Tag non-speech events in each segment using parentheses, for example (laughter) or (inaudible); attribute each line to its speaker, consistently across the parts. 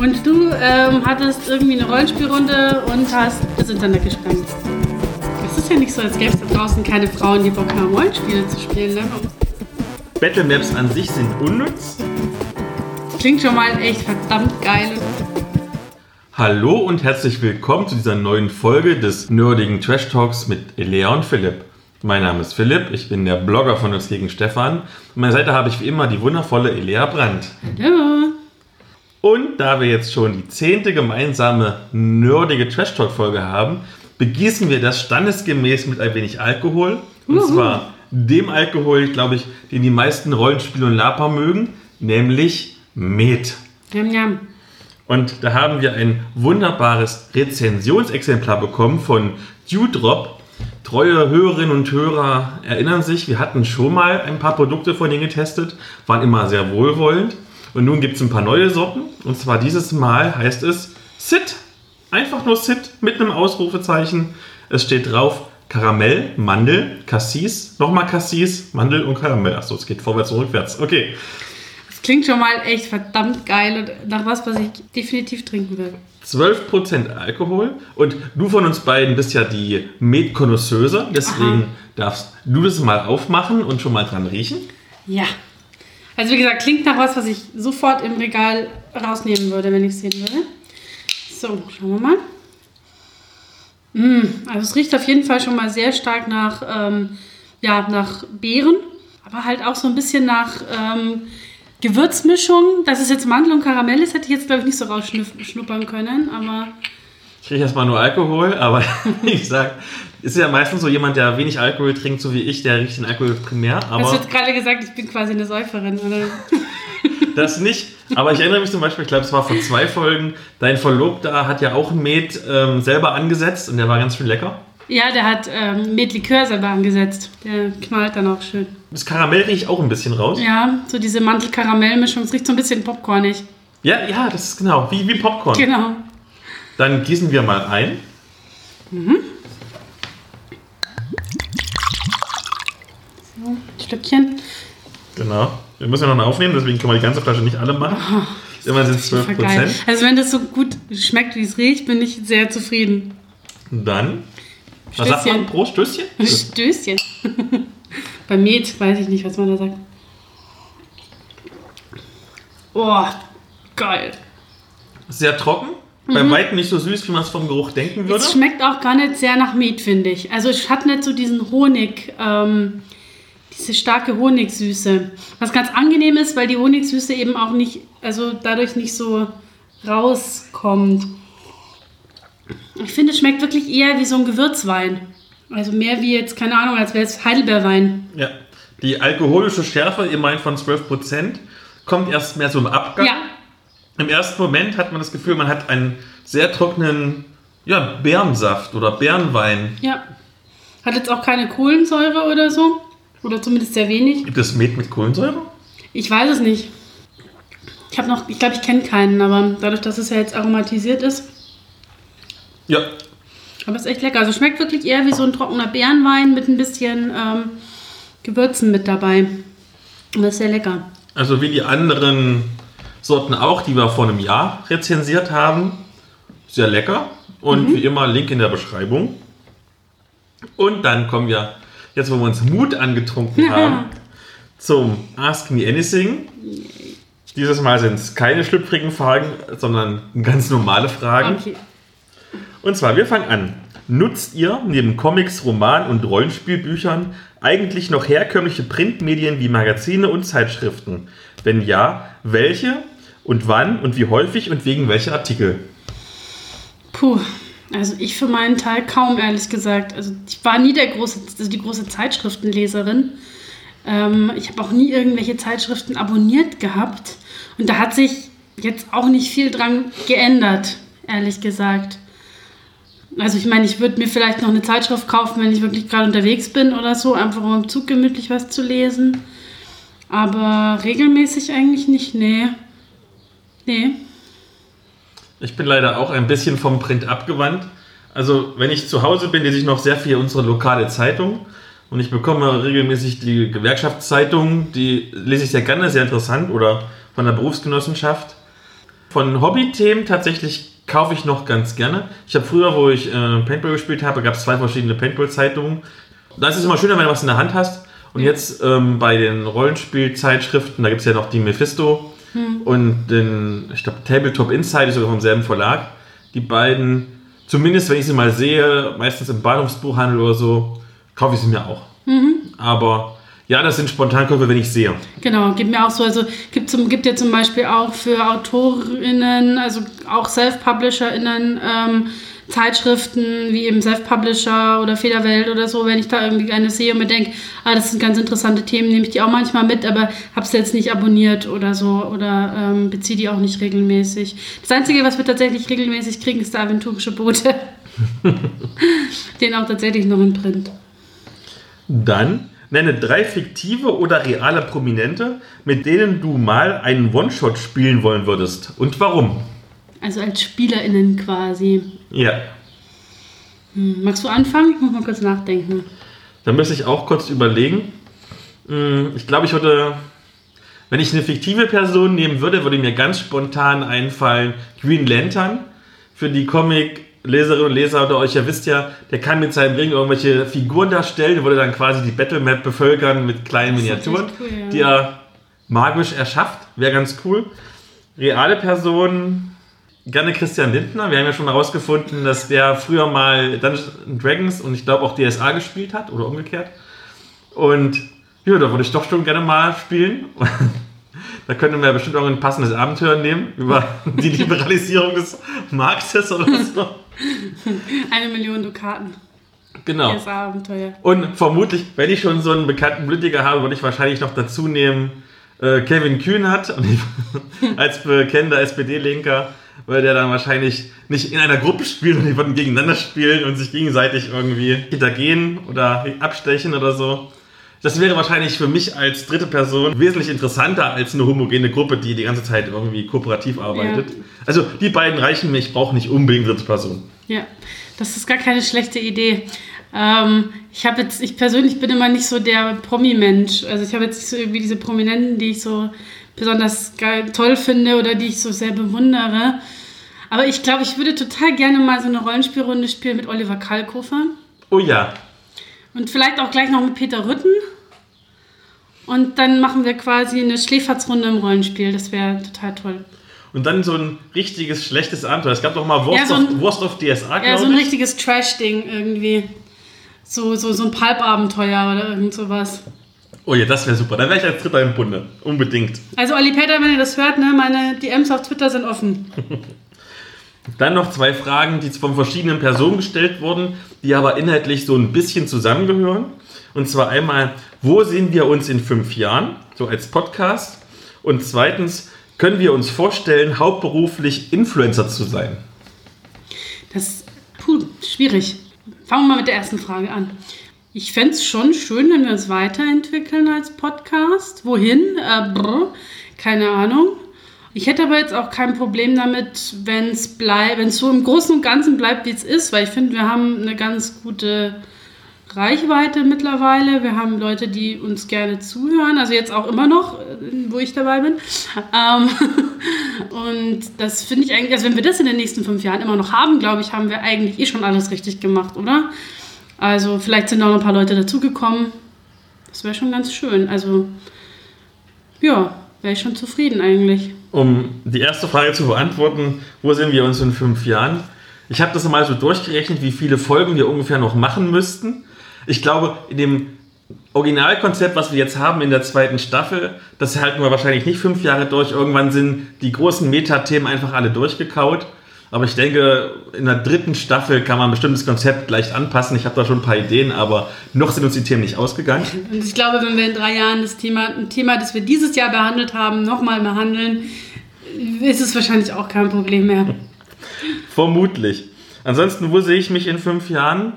Speaker 1: Und du ähm, hattest irgendwie eine Rollenspielrunde und hast das Internet gesprengt. Es ist ja nicht so, als gäbe es da draußen keine Frauen, die Bock haben, Rollenspiele zu spielen. Ne?
Speaker 2: Battlemaps an sich sind unnütz.
Speaker 1: Klingt schon mal echt verdammt geil.
Speaker 2: Hallo und herzlich willkommen zu dieser neuen Folge des nerdigen Trash Talks mit Elea und Philipp. Mein Name ist Philipp, ich bin der Blogger von uns gegen Stefan. An meiner Seite habe ich wie immer die wundervolle Elea Brandt.
Speaker 1: Hallo.
Speaker 2: Und da wir jetzt schon die zehnte gemeinsame nerdige Trash Talk Folge haben, begießen wir das standesgemäß mit ein wenig Alkohol. Und
Speaker 1: Uhu.
Speaker 2: zwar dem Alkohol, glaube ich, den die meisten Rollenspiele und Lapa mögen, nämlich Met.
Speaker 1: Jam, jam.
Speaker 2: Und da haben wir ein wunderbares Rezensionsexemplar bekommen von Dewdrop. Treue Hörerinnen und Hörer erinnern sich, wir hatten schon mal ein paar Produkte von denen getestet, waren immer sehr wohlwollend. Und nun gibt es ein paar neue Sorten. Und zwar dieses Mal heißt es Sit. Einfach nur Sit mit einem Ausrufezeichen. Es steht drauf Karamell, Mandel, Cassis, nochmal Cassis, Mandel und Karamell. Achso, es geht vorwärts und rückwärts. Okay.
Speaker 1: Das klingt schon mal echt verdammt geil und nach was, was ich definitiv trinken will.
Speaker 2: 12% Alkohol und du von uns beiden bist ja die Met-Konnoisseuse, deswegen darfst du das mal aufmachen und schon mal dran riechen.
Speaker 1: Ja. Also wie gesagt, klingt nach was, was ich sofort im Regal rausnehmen würde, wenn ich es sehen würde. So, schauen wir mal. Mm, also es riecht auf jeden Fall schon mal sehr stark nach, ähm, ja, nach Beeren, aber halt auch so ein bisschen nach ähm, Gewürzmischung. Dass es jetzt Mandel und Karamell ist, hätte ich jetzt glaube ich nicht so rausschnuppern können, aber
Speaker 2: Ich rieche erstmal nur Alkohol, aber (laughs) ich sag, ist ja meistens so jemand, der wenig Alkohol trinkt, so wie ich, der riecht den Alkohol primär, aber
Speaker 1: jetzt gerade gesagt, ich bin quasi eine Säuferin, oder? (laughs)
Speaker 2: das nicht. Aber ich erinnere mich zum Beispiel, ich glaube, es war vor zwei Folgen, dein Verlobter hat ja auch ein Met ähm, selber angesetzt und der war ganz schön lecker.
Speaker 1: Ja, der hat ähm, mit Likör selber angesetzt. Der knallt dann auch schön.
Speaker 2: Das Karamell rieche ich auch ein bisschen raus.
Speaker 1: Ja, so diese Mantel-Karamell-Mischung. Es riecht so ein bisschen popcornig.
Speaker 2: Ja, ja, das ist genau, wie, wie Popcorn.
Speaker 1: Genau.
Speaker 2: Dann gießen wir mal ein.
Speaker 1: So, ein Stückchen.
Speaker 2: Genau. Wir müssen ja noch aufnehmen, deswegen können wir die ganze Flasche nicht alle machen. Immerhin sind es 12
Speaker 1: Voll geil. Also wenn das so gut schmeckt, wie es riecht, bin ich sehr zufrieden.
Speaker 2: Dann, was sagt
Speaker 1: Stößchen.
Speaker 2: man? Prost, Stößchen?
Speaker 1: Stößchen. (laughs) Bei Met weiß ich nicht, was man da sagt. Oh, geil.
Speaker 2: Sehr trocken, bei weitem nicht so süß, wie man es vom Geruch denken würde.
Speaker 1: Es schmeckt auch gar nicht sehr nach Met, finde ich. Also es hat nicht so diesen Honig, ähm, diese starke Honigsüße. Was ganz angenehm ist, weil die Honigsüße eben auch nicht, also dadurch nicht so rauskommt. Ich finde, es schmeckt wirklich eher wie so ein Gewürzwein. Also mehr wie jetzt, keine Ahnung, als wäre es Heidelbeerwein.
Speaker 2: Ja. Die alkoholische Schärfe, ihr meint von 12%, kommt erst mehr so im Abgang.
Speaker 1: Ja,
Speaker 2: Im ersten Moment hat man das Gefühl, man hat einen sehr trockenen ja, Beerensaft oder Beerenwein.
Speaker 1: ja. Hat jetzt auch keine Kohlensäure oder so. Oder zumindest sehr wenig.
Speaker 2: Gibt es Met mit Kohlensäure?
Speaker 1: Ich weiß es nicht. Ich habe noch, ich glaube, ich kenne keinen, aber dadurch, dass es ja jetzt aromatisiert ist,
Speaker 2: Ja.
Speaker 1: aber es ist echt lecker. Also schmeckt wirklich eher wie so ein trockener Beerenwein mit ein bisschen ähm, Gewürzen mit dabei. Und das ist sehr lecker.
Speaker 2: Also wie die anderen Sorten auch, die wir vor einem Jahr rezensiert haben. Sehr lecker. Und wie immer, Link in der Beschreibung. Und dann kommen wir, jetzt wo wir uns Mut angetrunken haben, zum Ask Me Anything. Dieses Mal sind es keine schlüpfrigen Fragen, sondern ganz normale Fragen.
Speaker 1: Okay.
Speaker 2: Und zwar, wir fangen an. Nutzt ihr neben Comics, Roman und Rollenspielbüchern eigentlich noch herkömmliche Printmedien wie Magazine und Zeitschriften? Wenn ja, welche und wann und wie häufig und wegen welcher Artikel?
Speaker 1: Puh. Also ich für meinen Teil kaum, ehrlich gesagt. Also ich war nie der große, also die große Zeitschriftenleserin. Ähm, ich habe auch nie irgendwelche Zeitschriften abonniert gehabt. Und da hat sich jetzt auch nicht viel dran geändert, ehrlich gesagt. Also ich meine, ich würde mir vielleicht noch eine Zeitschrift kaufen, wenn ich wirklich gerade unterwegs bin oder so, einfach um im Zug gemütlich was zu lesen. Aber regelmäßig eigentlich nicht, nee. Nee.
Speaker 2: Ich bin leider auch ein bisschen vom Print abgewandt. Also, wenn ich zu Hause bin, lese ich noch sehr viel unsere lokale Zeitung. Und ich bekomme regelmäßig die Gewerkschaftszeitung. Die lese ich sehr gerne, sehr interessant. Oder von der Berufsgenossenschaft. Von Hobby-Themen tatsächlich kaufe ich noch ganz gerne. Ich habe früher, wo ich äh, Paintball gespielt habe, gab es zwei verschiedene Paintball-Zeitungen. Da ist es immer schöner, wenn du was in der Hand hast. Und jetzt ähm, bei den Rollenspielzeitschriften, da gibt es ja noch die Mephisto hm. und den, ich glaube, Tabletop Inside ist sogar vom selben Verlag. Die beiden, zumindest wenn ich sie mal sehe, meistens im Bahnhofsbuchhandel oder so, kaufe ich sie mir auch. Mhm. Aber ja, das sind Spontankäufe, wenn ich sehe.
Speaker 1: Genau, gibt mir auch so. Also gibt, zum, gibt ja zum Beispiel auch für AutorInnen, also auch Self-PublisherInnen, ähm, Zeitschriften wie eben Self-Publisher oder Federwelt oder so, wenn ich da irgendwie eine sehe und mir denke, ah, das sind ganz interessante Themen, nehme ich die auch manchmal mit, aber habe es jetzt nicht abonniert oder so oder ähm, beziehe die auch nicht regelmäßig. Das Einzige, was wir tatsächlich regelmäßig kriegen, ist der aventurische Bote. (laughs) Den auch tatsächlich noch in Print.
Speaker 2: Dann Nenne drei fiktive oder reale Prominente, mit denen du mal einen One-Shot spielen wollen würdest. Und warum?
Speaker 1: Also als SpielerInnen quasi.
Speaker 2: Ja.
Speaker 1: Hm, magst du anfangen? Ich muss mal kurz nachdenken.
Speaker 2: Da müsste ich auch kurz überlegen. Hm, ich glaube, ich würde, wenn ich eine fiktive Person nehmen würde, würde mir ganz spontan einfallen Green Lantern für die Comic Leserinnen und Leser unter euch, ihr wisst ja, der kann mit seinem Ring irgendwelche Figuren darstellen, der würde dann quasi die Battlemap bevölkern mit kleinen Miniaturen, cool, ja. die er magisch erschafft. Wäre ganz cool. Reale Personen, gerne Christian Lindner. Wir haben ja schon herausgefunden, dass der früher mal Dungeons Dragons und ich glaube auch DSA gespielt hat oder umgekehrt. Und ja, da würde ich doch schon gerne mal spielen. (laughs) Da könnten wir bestimmt auch ein passendes Abenteuer nehmen über (laughs) die Liberalisierung des Marktes oder so. (laughs)
Speaker 1: Eine Million Dukaten.
Speaker 2: Genau. Das Abenteuer. Und vermutlich, wenn ich schon so einen bekannten Blütiger habe, würde ich wahrscheinlich noch dazu nehmen äh, Kevin Kühnert als bekennender SPD-Linker, weil der dann wahrscheinlich nicht in einer Gruppe spielt und die würden gegeneinander spielen und sich gegenseitig irgendwie hintergehen oder abstechen oder so. Das wäre wahrscheinlich für mich als dritte Person wesentlich interessanter als eine homogene Gruppe, die die ganze Zeit irgendwie kooperativ arbeitet. Ja. Also die beiden reichen mir, ich brauche nicht unbedingt dritte Person.
Speaker 1: Ja, das ist gar keine schlechte Idee. Ähm, ich habe jetzt, ich persönlich bin immer nicht so der Promi-Mensch. Also ich habe jetzt nicht so irgendwie diese Prominenten, die ich so besonders geil, toll finde oder die ich so sehr bewundere. Aber ich glaube, ich würde total gerne mal so eine Rollenspielrunde spielen mit Oliver Kalkofer.
Speaker 2: Oh ja.
Speaker 1: Und vielleicht auch gleich noch mit Peter Rütten. Und dann machen wir quasi eine Schläferzrunde im Rollenspiel. Das wäre total toll.
Speaker 2: Und dann so ein richtiges schlechtes Abenteuer. Es gab doch mal Wurst, ja, so ein, auf, Wurst auf DSA,
Speaker 1: ich. Ja, so ein richtiges Trash-Ding irgendwie. So, so, so ein Pulp-Abenteuer oder irgend sowas.
Speaker 2: Oh ja, das wäre super. Dann wäre ich als Dritter im Bunde. Unbedingt.
Speaker 1: Also Olli Peter, wenn ihr das hört, ne, meine DMs auf Twitter sind offen. (laughs)
Speaker 2: Dann noch zwei Fragen, die von verschiedenen Personen gestellt wurden, die aber inhaltlich so ein bisschen zusammengehören. Und zwar einmal, wo sehen wir uns in fünf Jahren, so als Podcast? Und zweitens, können wir uns vorstellen, hauptberuflich Influencer zu sein?
Speaker 1: Das ist schwierig. Fangen wir mal mit der ersten Frage an. Ich fände es schon schön, wenn wir uns weiterentwickeln als Podcast. Wohin? Äh, brr, keine Ahnung. Ich hätte aber jetzt auch kein Problem damit, wenn es bleibt, wenn es so im Großen und Ganzen bleibt, wie es ist, weil ich finde, wir haben eine ganz gute Reichweite mittlerweile. Wir haben Leute, die uns gerne zuhören, also jetzt auch immer noch, wo ich dabei bin. Ähm, (laughs) und das finde ich eigentlich, also wenn wir das in den nächsten fünf Jahren immer noch haben, glaube ich, haben wir eigentlich eh schon alles richtig gemacht, oder? Also vielleicht sind auch noch ein paar Leute dazugekommen. Das wäre schon ganz schön. Also ja, wäre ich schon zufrieden eigentlich
Speaker 2: um die erste Frage zu beantworten, wo sehen wir uns in fünf Jahren? Ich habe das mal so durchgerechnet, wie viele Folgen wir ungefähr noch machen müssten. Ich glaube, in dem Originalkonzept, was wir jetzt haben in der zweiten Staffel, das halten wir wahrscheinlich nicht fünf Jahre durch. Irgendwann sind die großen Metathemen einfach alle durchgekaut. Aber ich denke, in der dritten Staffel kann man ein bestimmtes Konzept leicht anpassen. Ich habe da schon ein paar Ideen, aber noch sind uns die Themen nicht ausgegangen.
Speaker 1: Und ich glaube, wenn wir in drei Jahren das Thema, ein Thema, das wir dieses Jahr behandelt haben, nochmal behandeln, ist es wahrscheinlich auch kein Problem mehr. (laughs)
Speaker 2: Vermutlich. Ansonsten, wo sehe ich mich in fünf Jahren?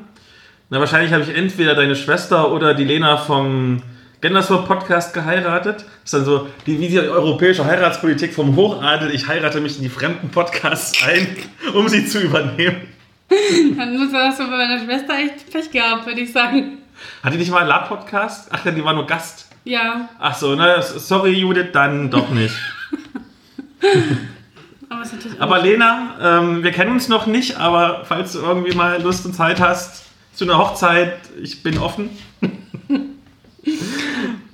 Speaker 2: Na, wahrscheinlich habe ich entweder deine Schwester oder die Lena vom Genderswap Podcast geheiratet. Das ist dann so die, wie die europäische Heiratspolitik vom Hochadel. Ich heirate mich in die fremden Podcasts ein, um sie zu übernehmen.
Speaker 1: Dann muss hast du bei meiner Schwester echt Pech gehabt, würde ich sagen.
Speaker 2: Hat die nicht mal einen Lab-Podcast? Ach, die war nur Gast.
Speaker 1: Ja.
Speaker 2: Ach so, na, sorry Judith, dann doch nicht. (laughs)
Speaker 1: Aber
Speaker 2: Aber Lena, ähm, wir kennen uns noch nicht, aber falls du irgendwie mal Lust und Zeit hast zu einer Hochzeit, ich bin offen.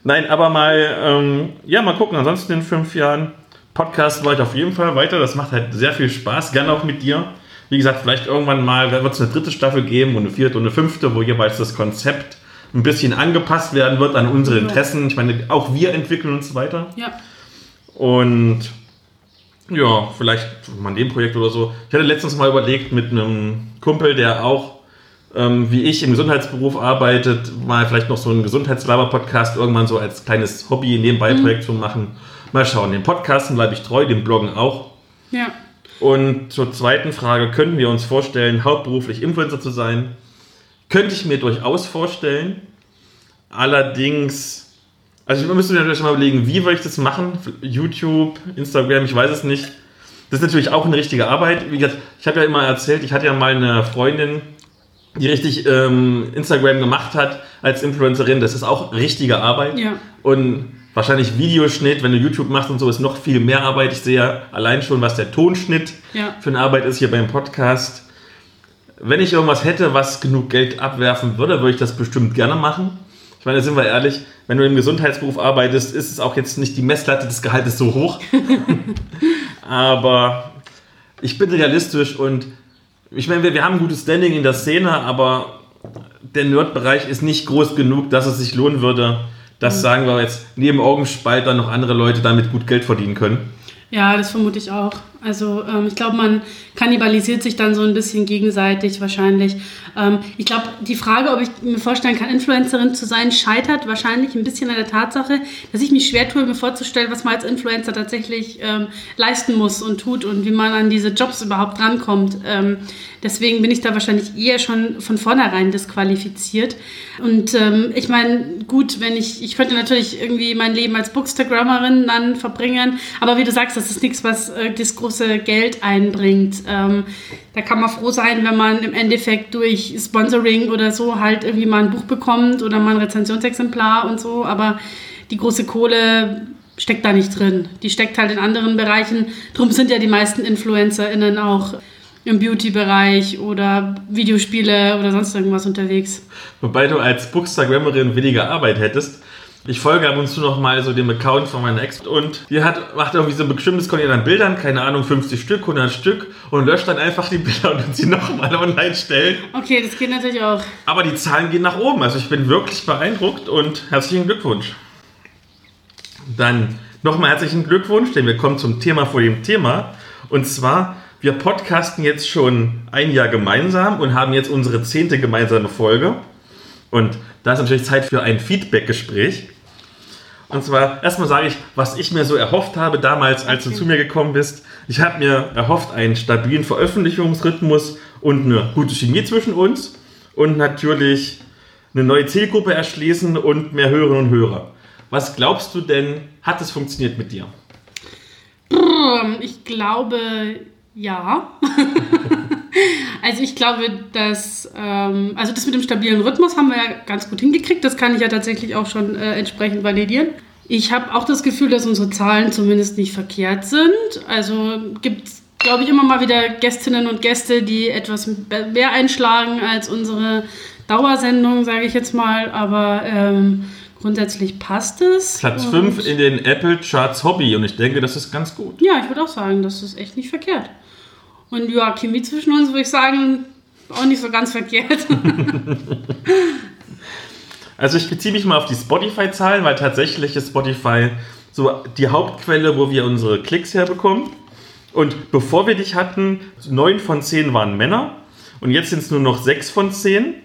Speaker 2: Nein, aber mal, ähm, ja, mal gucken. Ansonsten in fünf Jahren Podcast war ich auf jeden Fall weiter. Das macht halt sehr viel Spaß, gerne auch mit dir. Wie gesagt, vielleicht irgendwann mal wird es eine dritte Staffel geben und eine vierte und eine fünfte, wo jeweils das Konzept ein bisschen angepasst werden wird an unsere Interessen. Ich meine, auch wir entwickeln uns weiter.
Speaker 1: Ja.
Speaker 2: Und ja, vielleicht mal dem Projekt oder so. Ich hatte letztens mal überlegt mit einem Kumpel, der auch ähm, wie ich im Gesundheitsberuf arbeitet, mal vielleicht noch so einen Gesundheitslaber-Podcast irgendwann so als kleines Hobby nebenbei mhm. Projekt zu machen. Mal schauen. Den Podcasten bleibe ich treu, dem Bloggen auch.
Speaker 1: Ja.
Speaker 2: Und zur zweiten Frage, könnten wir uns vorstellen, hauptberuflich Influencer zu sein? Könnte ich mir durchaus vorstellen. Allerdings, also wir müssen natürlich mal überlegen, wie würde ich das machen? YouTube, Instagram, ich weiß es nicht. Das ist natürlich auch eine richtige Arbeit. Wie gesagt, ich habe ja immer erzählt, ich hatte ja mal eine Freundin, die richtig ähm, Instagram gemacht hat als Influencerin. Das ist auch richtige Arbeit.
Speaker 1: Ja.
Speaker 2: Und wahrscheinlich Videoschnitt, wenn du YouTube machst und so, ist noch viel mehr Arbeit. Ich sehe ja allein schon, was der Tonschnitt
Speaker 1: ja.
Speaker 2: für eine Arbeit ist hier beim Podcast. Wenn ich irgendwas hätte, was genug Geld abwerfen würde, würde ich das bestimmt gerne machen. Ich meine, sind wir ehrlich, wenn du im Gesundheitsberuf arbeitest, ist es auch jetzt nicht die Messlatte des Gehaltes so hoch. (laughs) aber ich bin realistisch und ich meine, wir, wir haben ein gutes Standing in der Szene, aber der Nerd-Bereich ist nicht groß genug, dass es sich lohnen würde, dass, mhm. sagen wir jetzt, neben Augenspalter noch andere Leute damit gut Geld verdienen können.
Speaker 1: Ja, das vermute ich auch. Also ähm, ich glaube, man kannibalisiert sich dann so ein bisschen gegenseitig wahrscheinlich. Ähm, ich glaube, die Frage, ob ich mir vorstellen kann, Influencerin zu sein, scheitert wahrscheinlich ein bisschen an der Tatsache, dass ich mich schwer tue, mir vorzustellen, was man als Influencer tatsächlich ähm, leisten muss und tut und wie man an diese Jobs überhaupt rankommt. Ähm, deswegen bin ich da wahrscheinlich eher schon von vornherein disqualifiziert. Und ähm, ich meine, gut, wenn ich, ich könnte natürlich irgendwie mein Leben als Bookstagrammerin dann verbringen, aber wie du sagst, das ist nichts, was äh, das große Geld einbringt. Ähm, da kann man froh sein, wenn man im Endeffekt durch Sponsoring oder so halt irgendwie mal ein Buch bekommt oder mal ein Rezensionsexemplar und so, aber die große Kohle steckt da nicht drin. Die steckt halt in anderen Bereichen. Drum sind ja die meisten InfluencerInnen auch im Beauty-Bereich oder Videospiele oder sonst irgendwas unterwegs.
Speaker 2: Wobei du als Bookstagrammerin weniger Arbeit hättest. Ich folge ab und zu noch mal so dem Account von meiner Ex und die hat, macht irgendwie so ein bestimmtes Kontingent an Bildern, keine Ahnung, 50 Stück, 100 Stück und löscht dann einfach die Bilder und (laughs) sie nochmal online stellt.
Speaker 1: Okay, das geht natürlich auch.
Speaker 2: Aber die Zahlen gehen nach oben, also ich bin wirklich beeindruckt und herzlichen Glückwunsch. Dann nochmal herzlichen Glückwunsch, denn wir kommen zum Thema vor dem Thema und zwar wir podcasten jetzt schon ein Jahr gemeinsam und haben jetzt unsere zehnte gemeinsame Folge. Und da ist natürlich Zeit für ein Feedback-Gespräch. Und zwar, erstmal sage ich, was ich mir so erhofft habe damals, als du zu mir gekommen bist. Ich habe mir erhofft, einen stabilen Veröffentlichungsrhythmus und eine gute Chemie zwischen uns. Und natürlich eine neue Zielgruppe erschließen und mehr Hörerinnen und Hörer. Was glaubst du denn, hat es funktioniert mit dir?
Speaker 1: Ich glaube, ja. (laughs) also ich glaube, dass ähm, also das mit dem stabilen Rhythmus haben wir ja ganz gut hingekriegt. Das kann ich ja tatsächlich auch schon äh, entsprechend validieren. Ich habe auch das Gefühl, dass unsere Zahlen zumindest nicht verkehrt sind. Also gibt es, glaube ich, immer mal wieder Gästinnen und Gäste, die etwas mehr einschlagen als unsere Dauersendung, sage ich jetzt mal. Aber ähm, grundsätzlich passt es.
Speaker 2: Platz 5 in den Apple Charts Hobby und ich denke, das ist ganz gut.
Speaker 1: Ja, ich würde auch sagen, das ist echt nicht verkehrt. Und ja, Chemie zwischen uns würde ich sagen, auch nicht so ganz verkehrt. (laughs)
Speaker 2: also ich beziehe mich mal auf die Spotify-Zahlen, weil tatsächlich ist Spotify so die Hauptquelle, wo wir unsere Klicks herbekommen. Und bevor wir dich hatten, neun von zehn waren Männer und jetzt sind es nur noch sechs von zehn.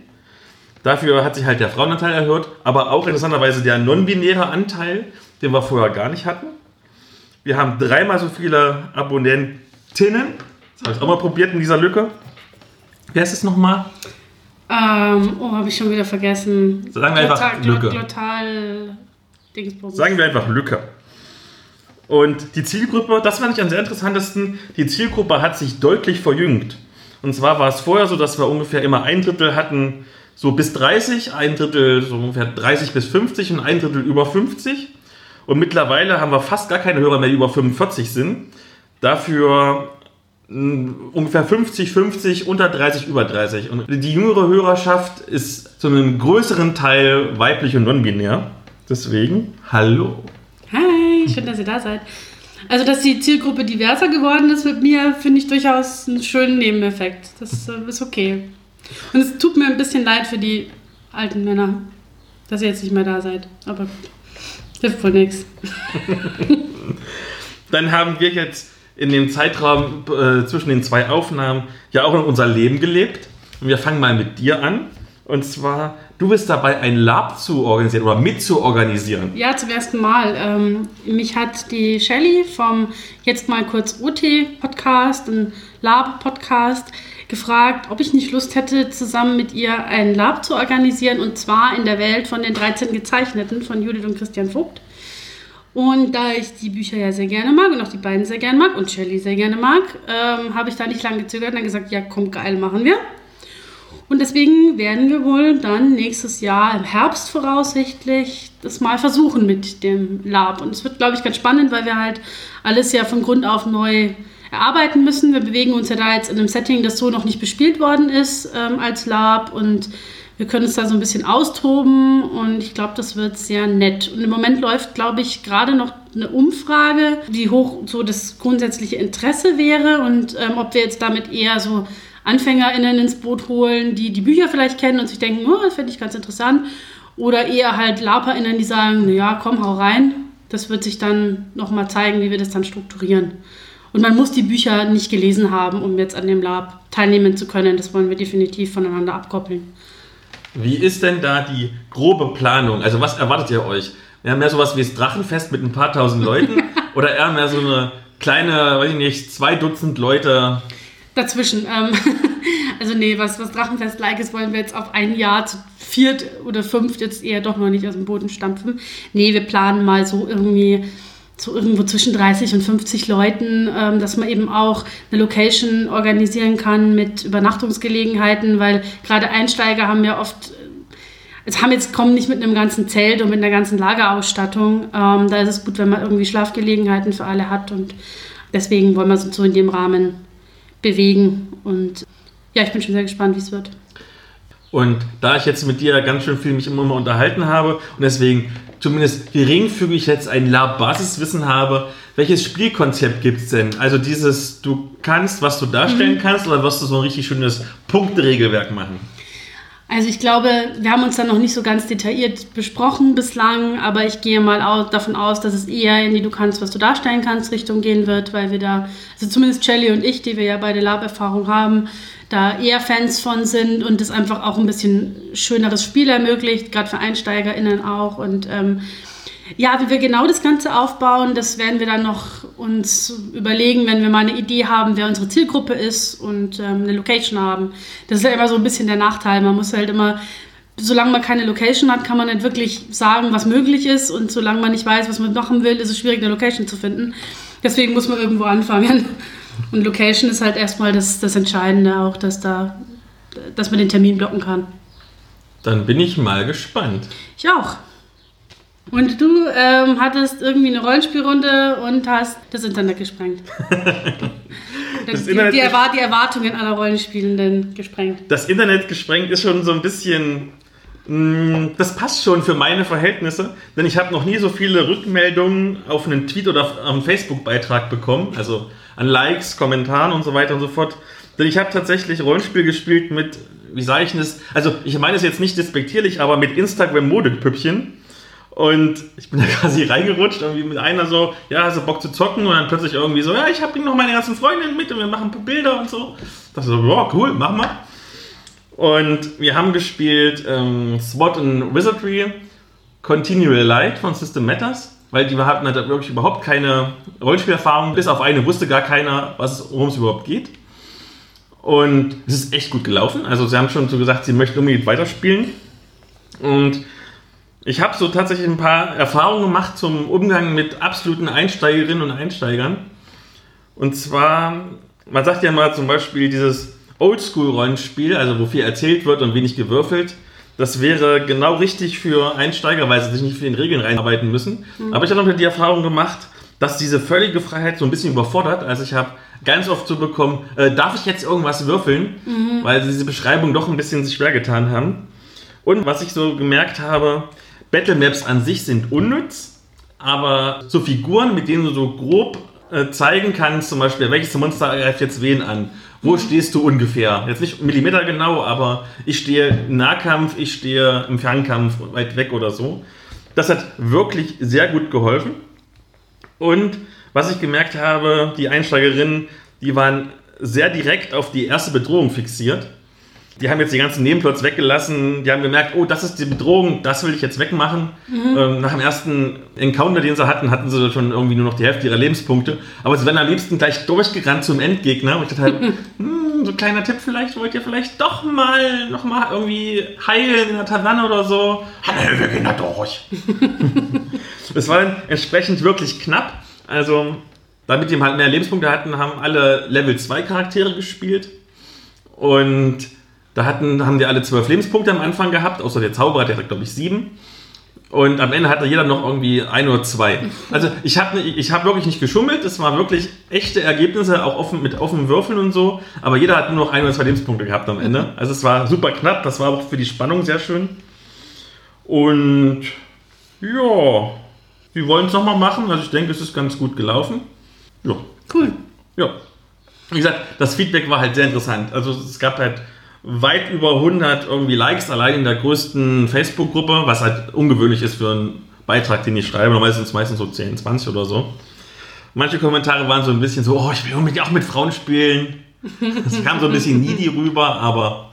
Speaker 2: Dafür hat sich halt der Frauenanteil erhöht, aber auch interessanterweise der non-binäre Anteil, den wir vorher gar nicht hatten. Wir haben dreimal so viele Abonnentinnen das habe ich auch mal probiert in dieser Lücke. Wer ist es nochmal?
Speaker 1: Ähm, oh, habe ich schon wieder vergessen.
Speaker 2: Sagen wir einfach Lücke.
Speaker 1: Glotal
Speaker 2: Sagen wir einfach Lücke. Und die Zielgruppe, das fand ich am sehr interessantesten, die Zielgruppe hat sich deutlich verjüngt. Und zwar war es vorher so, dass wir ungefähr immer ein Drittel hatten, so bis 30, ein Drittel so ungefähr 30 bis 50 und ein Drittel über 50. Und mittlerweile haben wir fast gar keine Hörer mehr, die über 45 sind. Dafür ungefähr 50, 50, unter 30, über 30. Und die jüngere Hörerschaft ist zu einem größeren Teil weiblich und non-binär. Deswegen, hallo.
Speaker 1: Hi, schön, dass ihr da seid. Also, dass die Zielgruppe diverser geworden ist mit mir, finde ich durchaus einen schönen Nebeneffekt. Das äh, ist okay. Und es tut mir ein bisschen leid für die alten Männer, dass ihr jetzt nicht mehr da seid. Aber hilft wohl nichts. (laughs)
Speaker 2: Dann haben wir jetzt in dem Zeitraum äh, zwischen den zwei Aufnahmen ja auch in unser Leben gelebt. Und wir fangen mal mit dir an. Und zwar, du bist dabei, ein Lab zu organisieren oder mitzuorganisieren.
Speaker 1: Ja, zum ersten Mal. Ähm, mich hat die Shelly vom Jetzt mal kurz OT Podcast, ein Lab-Podcast, gefragt, ob ich nicht Lust hätte, zusammen mit ihr ein Lab zu organisieren. Und zwar in der Welt von den 13 Gezeichneten von Judith und Christian Vogt. Und da ich die Bücher ja sehr gerne mag und auch die beiden sehr gerne mag und Shelley sehr gerne mag, ähm, habe ich da nicht lange gezögert und dann gesagt, ja komm, geil, machen wir. Und deswegen werden wir wohl dann nächstes Jahr im Herbst voraussichtlich das mal versuchen mit dem Lab. Und es wird, glaube ich, ganz spannend, weil wir halt alles ja von Grund auf neu erarbeiten müssen. Wir bewegen uns ja da jetzt in einem Setting, das so noch nicht bespielt worden ist ähm, als Lab und wir können uns da so ein bisschen austoben und ich glaube, das wird sehr nett. Und im Moment läuft, glaube ich, gerade noch eine Umfrage, wie hoch so das grundsätzliche Interesse wäre und ähm, ob wir jetzt damit eher so AnfängerInnen ins Boot holen, die die Bücher vielleicht kennen und sich denken, oh, das finde ich ganz interessant. Oder eher halt LaperInnen, die sagen, naja, komm, hau rein. Das wird sich dann nochmal zeigen, wie wir das dann strukturieren. Und man muss die Bücher nicht gelesen haben, um jetzt an dem Lab teilnehmen zu können. Das wollen wir definitiv voneinander abkoppeln.
Speaker 2: Wie ist denn da die grobe Planung? Also was erwartet ihr euch? Ja, mehr sowas wie das Drachenfest mit ein paar tausend Leuten (laughs) oder eher mehr so eine kleine, weiß ich nicht, zwei Dutzend Leute?
Speaker 1: Dazwischen. Ähm, (laughs) also nee, was, was Drachenfest-like ist, wollen wir jetzt auf ein Jahr zu viert oder fünft jetzt eher doch noch nicht aus dem Boden stampfen. Nee, wir planen mal so irgendwie so irgendwo zwischen 30 und 50 Leuten, ähm, dass man eben auch eine Location organisieren kann mit Übernachtungsgelegenheiten, weil gerade Einsteiger haben ja oft, es haben jetzt kommen nicht mit einem ganzen Zelt und mit einer ganzen Lagerausstattung. Ähm, da ist es gut, wenn man irgendwie Schlafgelegenheiten für alle hat und deswegen wollen wir uns so in dem Rahmen bewegen und ja, ich bin schon sehr gespannt, wie es wird.
Speaker 2: Und da ich jetzt mit dir ganz schön viel mich immer mal unterhalten habe und deswegen zumindest geringfügig jetzt ein Lab-Basiswissen habe, welches Spielkonzept gibt es denn? Also dieses, du kannst, was du darstellen mhm. kannst, oder wirst du so ein richtig schönes Punktregelwerk machen?
Speaker 1: Also ich glaube, wir haben uns da noch nicht so ganz detailliert besprochen bislang, aber ich gehe mal aus, davon aus, dass es eher in die Du kannst, was du darstellen kannst Richtung gehen wird, weil wir da, also zumindest Shelly und ich, die wir ja beide Lab-Erfahrung haben, da eher Fans von sind und es einfach auch ein bisschen schöneres Spiel ermöglicht, gerade für EinsteigerInnen auch. Und ähm, ja, wie wir genau das Ganze aufbauen, das werden wir dann noch uns überlegen, wenn wir mal eine Idee haben, wer unsere Zielgruppe ist und ähm, eine Location haben. Das ist ja immer so ein bisschen der Nachteil. Man muss halt immer, solange man keine Location hat, kann man nicht wirklich sagen, was möglich ist. Und solange man nicht weiß, was man machen will, ist es schwierig, eine Location zu finden. Deswegen muss man irgendwo anfangen. (laughs) Und Location ist halt erstmal das, das Entscheidende auch, dass da, dass man den Termin blocken kann.
Speaker 2: Dann bin ich mal gespannt.
Speaker 1: Ich auch. Und du ähm, hattest irgendwie eine Rollenspielrunde und hast das Internet gesprengt. (laughs) das die, Internet die, die, Erwartungen aller Rollenspielenden gesprengt.
Speaker 2: Das Internet gesprengt ist schon so ein bisschen. Mm, das passt schon für meine Verhältnisse, denn ich habe noch nie so viele Rückmeldungen auf einen Tweet oder auf einen Facebook-Beitrag bekommen. Also an Likes, Kommentaren und so weiter und so fort. Denn ich habe tatsächlich Rollenspiel gespielt mit, wie sage ich das? Also ich meine es jetzt nicht despektierlich, aber mit Instagram-Modepüppchen. Und ich bin da (laughs) quasi reingerutscht, irgendwie mit einer so, ja, hast du Bock zu zocken? Und dann plötzlich irgendwie so, ja, ich habe noch meine ganzen Freundinnen mit und wir machen ein paar Bilder und so. Das so, ja, cool, mach mal. Und wir haben gespielt ähm, SWAT and Wizardry, Continual Light von System Matters weil die hatten halt wirklich überhaupt keine Rollenspielerfahrung. Bis auf eine wusste gar keiner, worum es überhaupt geht. Und es ist echt gut gelaufen. Also sie haben schon so gesagt, sie möchten unbedingt weiterspielen. Und ich habe so tatsächlich ein paar Erfahrungen gemacht zum Umgang mit absoluten Einsteigerinnen und Einsteigern. Und zwar, man sagt ja mal zum Beispiel dieses Oldschool-Rollenspiel, also wo viel erzählt wird und wenig gewürfelt. Das wäre genau richtig für Einsteiger, weil sie sich nicht für den Regeln reinarbeiten müssen. Mhm. Aber ich habe noch die Erfahrung gemacht, dass diese völlige Freiheit so ein bisschen überfordert. Also ich habe ganz oft so bekommen, äh, darf ich jetzt irgendwas würfeln? Mhm. Weil sie diese Beschreibung doch ein bisschen sich schwer getan haben. Und was ich so gemerkt habe, Battle Maps an sich sind unnütz, aber so Figuren, mit denen du so grob äh, zeigen kannst, zum Beispiel, welches Monster greift jetzt wen an. Wo mhm. stehst du ungefähr? Jetzt nicht Millimeter genau, aber ich stehe im Nahkampf, ich stehe im Fernkampf weit weg oder so. Das hat wirklich sehr gut geholfen. Und was ich gemerkt habe, die Einsteigerinnen, die waren sehr direkt auf die erste Bedrohung fixiert. Die haben jetzt die ganzen Nebenplots weggelassen. Die haben gemerkt, oh, das ist die Bedrohung, das will ich jetzt wegmachen. Mhm. Ähm, nach dem ersten Encounter, den sie hatten, hatten sie schon irgendwie nur noch die Hälfte ihrer Lebenspunkte. Aber sie wären am liebsten gleich durchgerannt zum Endgegner. Und ich dachte halt, (laughs) hm, so ein kleiner Tipp vielleicht, wollt ihr vielleicht doch mal noch mal irgendwie heilen in der Taverne oder so? Hey, wir gehen da durch. (laughs) Es war dann entsprechend wirklich knapp. Also, damit die halt mehr Lebenspunkte hatten, haben alle Level 2 Charaktere gespielt. Und da hatten, haben die alle zwölf Lebenspunkte am Anfang gehabt, außer der Zauberer, der hat, glaube ich, sieben. Und am Ende hatte jeder noch irgendwie ein oder zwei. Also ich habe ich hab wirklich nicht geschummelt, es waren wirklich echte Ergebnisse, auch offen, mit offenen Würfeln und so. Aber jeder hat nur noch ein oder zwei Lebenspunkte gehabt am Ende. Also es war super knapp, das war auch für die Spannung sehr schön. Und ja, wir wollen es nochmal machen. Also ich denke, es ist ganz gut gelaufen.
Speaker 1: Ja. Cool.
Speaker 2: Ja. Wie gesagt, das Feedback war halt sehr interessant. Also es gab halt weit über 100 irgendwie Likes allein in der größten Facebook-Gruppe, was halt ungewöhnlich ist für einen Beitrag, den ich schreibe. Normalerweise sind es meistens so 10, 20 oder so. Manche Kommentare waren so ein bisschen so, oh, ich will unbedingt auch mit Frauen spielen. Das kam so ein bisschen needy rüber, aber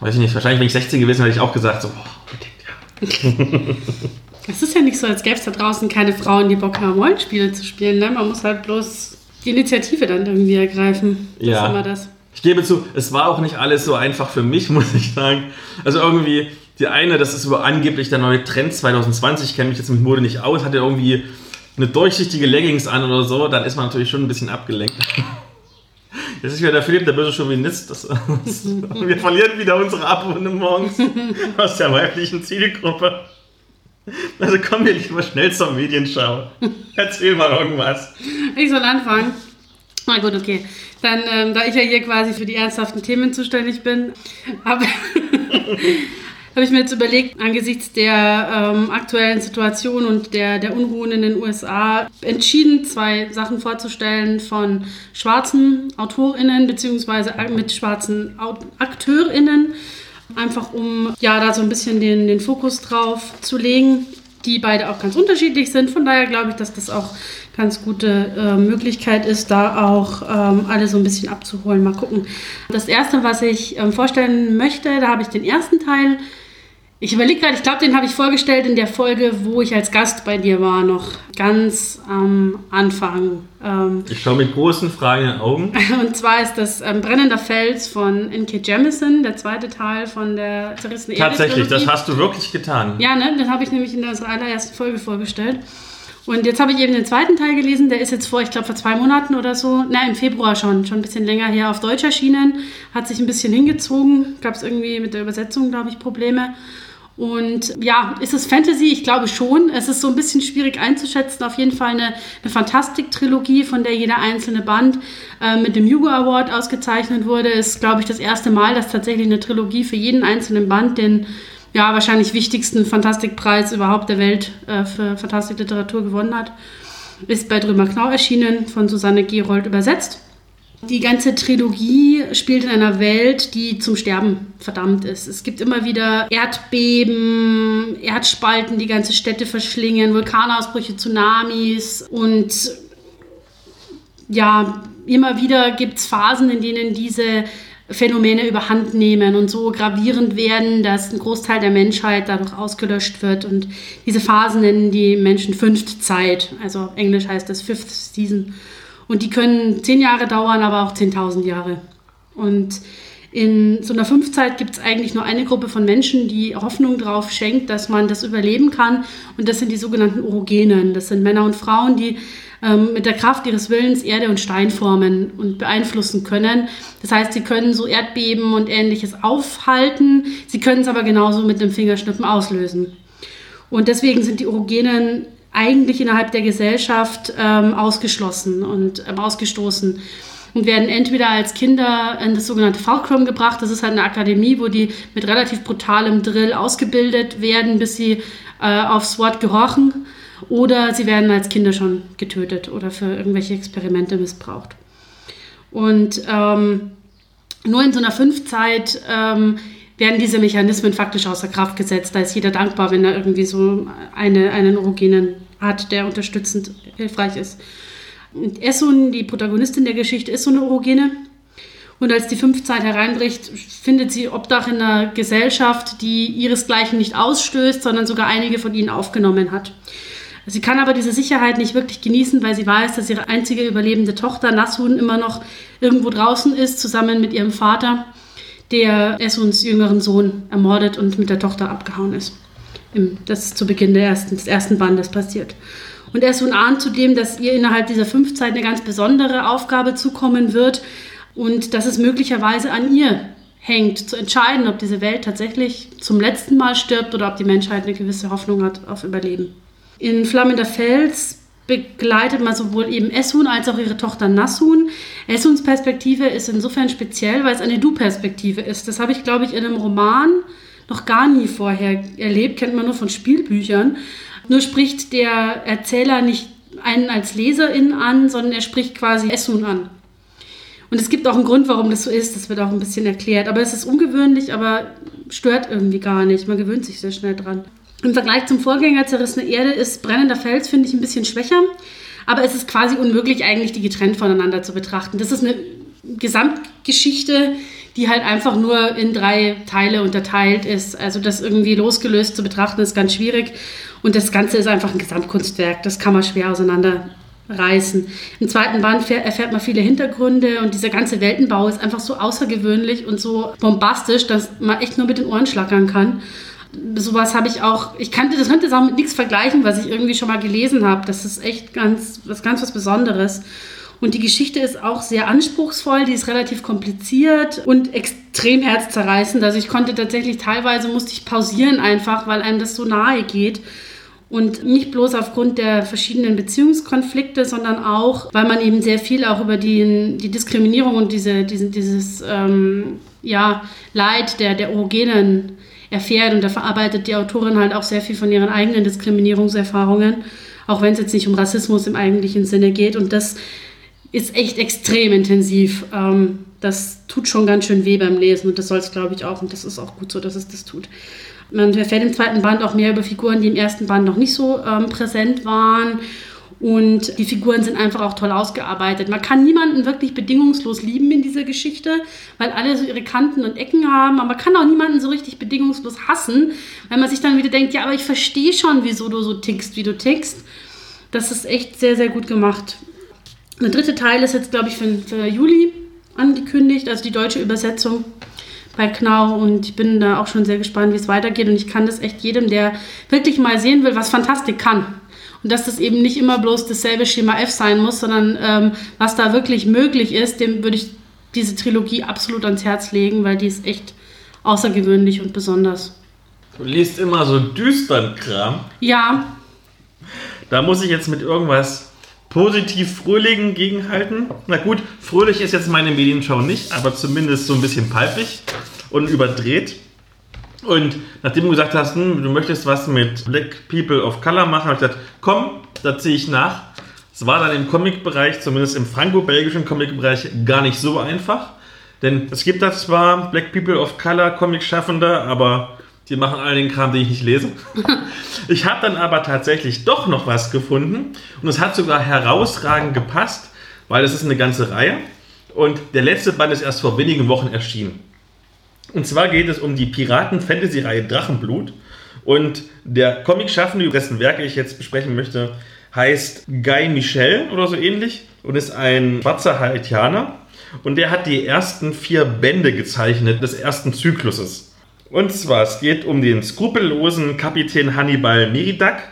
Speaker 2: weiß ich nicht, wahrscheinlich, wenn ich 16 gewesen wäre, hätte ich auch gesagt, so, oh,
Speaker 1: unbedingt, ja. (laughs) Es ist ja nicht so, als gäbe es da draußen keine Frauen, die Bock haben, Rollenspiele zu spielen. Ne? Man muss halt bloß die Initiative dann irgendwie ergreifen.
Speaker 2: Das ja. ist immer das. Ich gebe zu, es war auch nicht alles so einfach für mich, (laughs) muss ich sagen. Also irgendwie, die eine, das ist so angeblich der neue Trend 2020, ich kenne mich jetzt mit Mode nicht aus, hatte irgendwie eine durchsichtige Leggings an oder so, dann ist man natürlich schon ein bisschen abgelenkt. (laughs) Jetzt ist wieder der Philipp, der böse Chauvinist. Das, das, (laughs) wir verlieren wieder unsere Abonnements aus der weiblichen Zielgruppe. Also kommen wir lieber schnell zur Medienschau. Erzähl mal irgendwas.
Speaker 1: Ich soll anfangen. Na gut, okay. Dann, ähm, da ich ja hier quasi für die ernsthaften Themen zuständig bin, habe (laughs) hab ich mir jetzt überlegt, angesichts der ähm, aktuellen Situation und der, der Unruhen in den USA, entschieden, zwei Sachen vorzustellen von schwarzen AutorInnen beziehungsweise mit schwarzen AkteurInnen. Einfach um ja da so ein bisschen den, den Fokus drauf zu legen die beide auch ganz unterschiedlich sind. Von daher glaube ich, dass das auch ganz gute äh, Möglichkeit ist, da auch ähm, alle so ein bisschen abzuholen. Mal gucken. Das erste, was ich ähm, vorstellen möchte, da habe ich den ersten Teil. Ich überlege gerade, ich glaube, den habe ich vorgestellt in der Folge, wo ich als Gast bei dir war, noch ganz am Anfang.
Speaker 2: Ähm, ich schaue mit großen Fragen in den Augen. (laughs)
Speaker 1: Und zwar ist das ähm, Brennender Fels von N.K. Jemisin, der zweite Teil von der zerrissenen
Speaker 2: Erde. Tatsächlich, das hast du wirklich getan.
Speaker 1: Ja, ne? das habe ich nämlich in unserer allerersten Folge vorgestellt. Und jetzt habe ich eben den zweiten Teil gelesen, der ist jetzt vor, ich glaube, vor zwei Monaten oder so, na, im Februar schon, schon ein bisschen länger her auf Deutsch erschienen, hat sich ein bisschen hingezogen, gab es irgendwie mit der Übersetzung, glaube ich, Probleme. Und ja, ist es Fantasy? Ich glaube schon. Es ist so ein bisschen schwierig einzuschätzen. Auf jeden Fall eine, eine Fantastik-Trilogie, von der jeder einzelne Band äh, mit dem Hugo Award ausgezeichnet wurde. Ist, glaube ich, das erste Mal, dass tatsächlich eine Trilogie für jeden einzelnen Band den ja, wahrscheinlich wichtigsten Fantastikpreis überhaupt der Welt äh, für Fantastikliteratur gewonnen hat. Ist bei Drömer Knau erschienen, von Susanne Gerold übersetzt. Die ganze Trilogie spielt in einer Welt, die zum Sterben verdammt ist. Es gibt immer wieder Erdbeben, Erdspalten, die ganze Städte verschlingen, Vulkanausbrüche, Tsunamis und ja, immer wieder gibt es Phasen, in denen diese Phänomene überhand nehmen und so gravierend werden, dass ein Großteil der Menschheit dadurch ausgelöscht wird. Und diese Phasen nennen die Menschen Fünft Zeit. Also Englisch heißt das Fifth Season. Und die können zehn Jahre dauern, aber auch 10.000 Jahre. Und in so einer Fünfzeit gibt es eigentlich nur eine Gruppe von Menschen, die Hoffnung darauf schenkt, dass man das überleben kann. Und das sind die sogenannten Orogenen. Das sind Männer und Frauen, die ähm, mit der Kraft ihres Willens Erde und Stein formen und beeinflussen können. Das heißt, sie können so Erdbeben und ähnliches aufhalten, sie können es aber genauso mit dem Fingerschnippen auslösen. Und deswegen sind die Orogenen eigentlich innerhalb der Gesellschaft ähm, ausgeschlossen und ähm, ausgestoßen und werden entweder als Kinder in das sogenannte Fulcrum gebracht. Das ist halt eine Akademie, wo die mit relativ brutalem Drill ausgebildet werden, bis sie äh, aufs Wort gehorchen. Oder sie werden als Kinder schon getötet oder für irgendwelche Experimente missbraucht. Und ähm, nur in so einer Fünfzeit ähm, werden diese Mechanismen faktisch außer Kraft gesetzt. Da ist jeder dankbar, wenn er irgendwie so eine, einen Urogenen hat, der unterstützend hilfreich ist. Und Essun, die Protagonistin der Geschichte, ist so eine Urogene. Und als die Fünfzeit hereinbricht, findet sie Obdach in einer Gesellschaft, die ihresgleichen nicht ausstößt, sondern sogar einige von ihnen aufgenommen hat. Sie kann aber diese Sicherheit nicht wirklich genießen, weil sie weiß, dass ihre einzige überlebende Tochter Nasun immer noch irgendwo draußen ist, zusammen mit ihrem Vater, der Essuns jüngeren Sohn ermordet und mit der Tochter abgehauen ist. Das ist zu Beginn ersten, des ersten Bandes passiert. Und Essun ahnt zudem, dass ihr innerhalb dieser Fünfzeit eine ganz besondere Aufgabe zukommen wird und dass es möglicherweise an ihr hängt, zu entscheiden, ob diese Welt tatsächlich zum letzten Mal stirbt oder ob die Menschheit eine gewisse Hoffnung hat auf Überleben. In Flammender Fels begleitet man sowohl eben Essun als auch ihre Tochter Nassun. Essuns Perspektive ist insofern speziell, weil es eine Du-Perspektive ist. Das habe ich, glaube ich, in einem Roman noch gar nie vorher erlebt, kennt man nur von Spielbüchern. Nur spricht der Erzähler nicht einen als Leserin an, sondern er spricht quasi Essun an. Und es gibt auch einen Grund, warum das so ist. Das wird auch ein bisschen erklärt. Aber es ist ungewöhnlich, aber stört irgendwie gar nicht. Man gewöhnt sich sehr schnell dran. Im Vergleich zum Vorgänger Zerrissene Erde ist Brennender Fels, finde ich, ein bisschen schwächer. Aber es ist quasi unmöglich, eigentlich die getrennt voneinander zu betrachten. Das ist eine Gesamtgeschichte, die halt einfach nur in drei Teile unterteilt ist. Also das irgendwie losgelöst zu betrachten, ist ganz schwierig. Und das Ganze ist einfach ein Gesamtkunstwerk. Das kann man schwer auseinanderreißen. Im zweiten Band erfährt man viele Hintergründe und dieser ganze Weltenbau ist einfach so außergewöhnlich und so bombastisch, dass man echt nur mit den Ohren schlackern kann sowas habe ich auch, ich kannte, das könnte auch mit nichts vergleichen, was ich irgendwie schon mal gelesen habe. Das ist echt ganz was, ganz was Besonderes. Und die Geschichte ist auch sehr anspruchsvoll, die ist relativ kompliziert und extrem herzzerreißend. Also ich konnte tatsächlich teilweise musste ich pausieren einfach, weil einem das so nahe geht. Und nicht bloß aufgrund der verschiedenen Beziehungskonflikte, sondern auch, weil man eben sehr viel auch über die, die Diskriminierung und diese, diese dieses ähm, ja, Leid der, der Orogenen erfährt. Und da verarbeitet die Autorin halt auch sehr viel von ihren eigenen Diskriminierungserfahrungen, auch wenn es jetzt nicht um Rassismus im eigentlichen Sinne geht. Und das ist echt extrem intensiv. Ähm, das tut schon ganz schön weh beim Lesen und das soll es, glaube ich, auch. Und das ist auch gut so, dass es das tut. Man erfährt im zweiten Band auch mehr über Figuren, die im ersten Band noch nicht so ähm, präsent waren. Und die Figuren sind einfach auch toll ausgearbeitet. Man kann niemanden wirklich bedingungslos lieben in dieser Geschichte, weil alle so ihre Kanten und Ecken haben. Aber man kann auch niemanden so richtig bedingungslos hassen, weil man sich dann wieder denkt, ja, aber ich verstehe schon, wieso du so tickst, wie du tickst. Das ist echt sehr, sehr gut gemacht. Der dritte Teil ist jetzt, glaube ich, für, für Juli angekündigt, also die deutsche Übersetzung bei Knau und ich bin da auch schon sehr gespannt, wie es weitergeht und ich kann das echt jedem, der wirklich mal sehen will, was Fantastik kann, und dass das eben nicht immer bloß dasselbe Schema F sein muss, sondern ähm, was da wirklich möglich ist, dem würde ich diese Trilogie absolut ans Herz legen, weil die ist echt außergewöhnlich und besonders.
Speaker 2: Du liest immer so düstern Kram.
Speaker 1: Ja.
Speaker 2: Da muss ich jetzt mit irgendwas positiv Fröhlichen gegenhalten. Na gut, fröhlich ist jetzt meine Medienschau nicht, aber zumindest so ein bisschen palpig und überdreht. Und nachdem du gesagt hast, hm, du möchtest was mit Black People of Color machen, habe ich gesagt, komm, da ziehe ich nach. Es war dann im Comic-Bereich, zumindest im franco-belgischen Comic-Bereich, gar nicht so einfach. Denn es gibt da zwar Black People of Color Comic-Schaffende, aber die machen all den Kram, den ich nicht lese. (laughs) ich habe dann aber tatsächlich doch noch was gefunden und es hat sogar herausragend gepasst, weil es ist eine ganze Reihe und der letzte Band ist erst vor wenigen Wochen erschienen. Und zwar geht es um die Piraten-Fantasy-Reihe Drachenblut. Und der Comic-Schaffende, dessen Werke ich jetzt besprechen möchte, heißt Guy Michel oder so ähnlich und ist ein schwarzer Haitianer. Und der hat die ersten vier Bände gezeichnet des ersten Zykluses. Und zwar, es geht um den skrupellosen Kapitän Hannibal Meridak,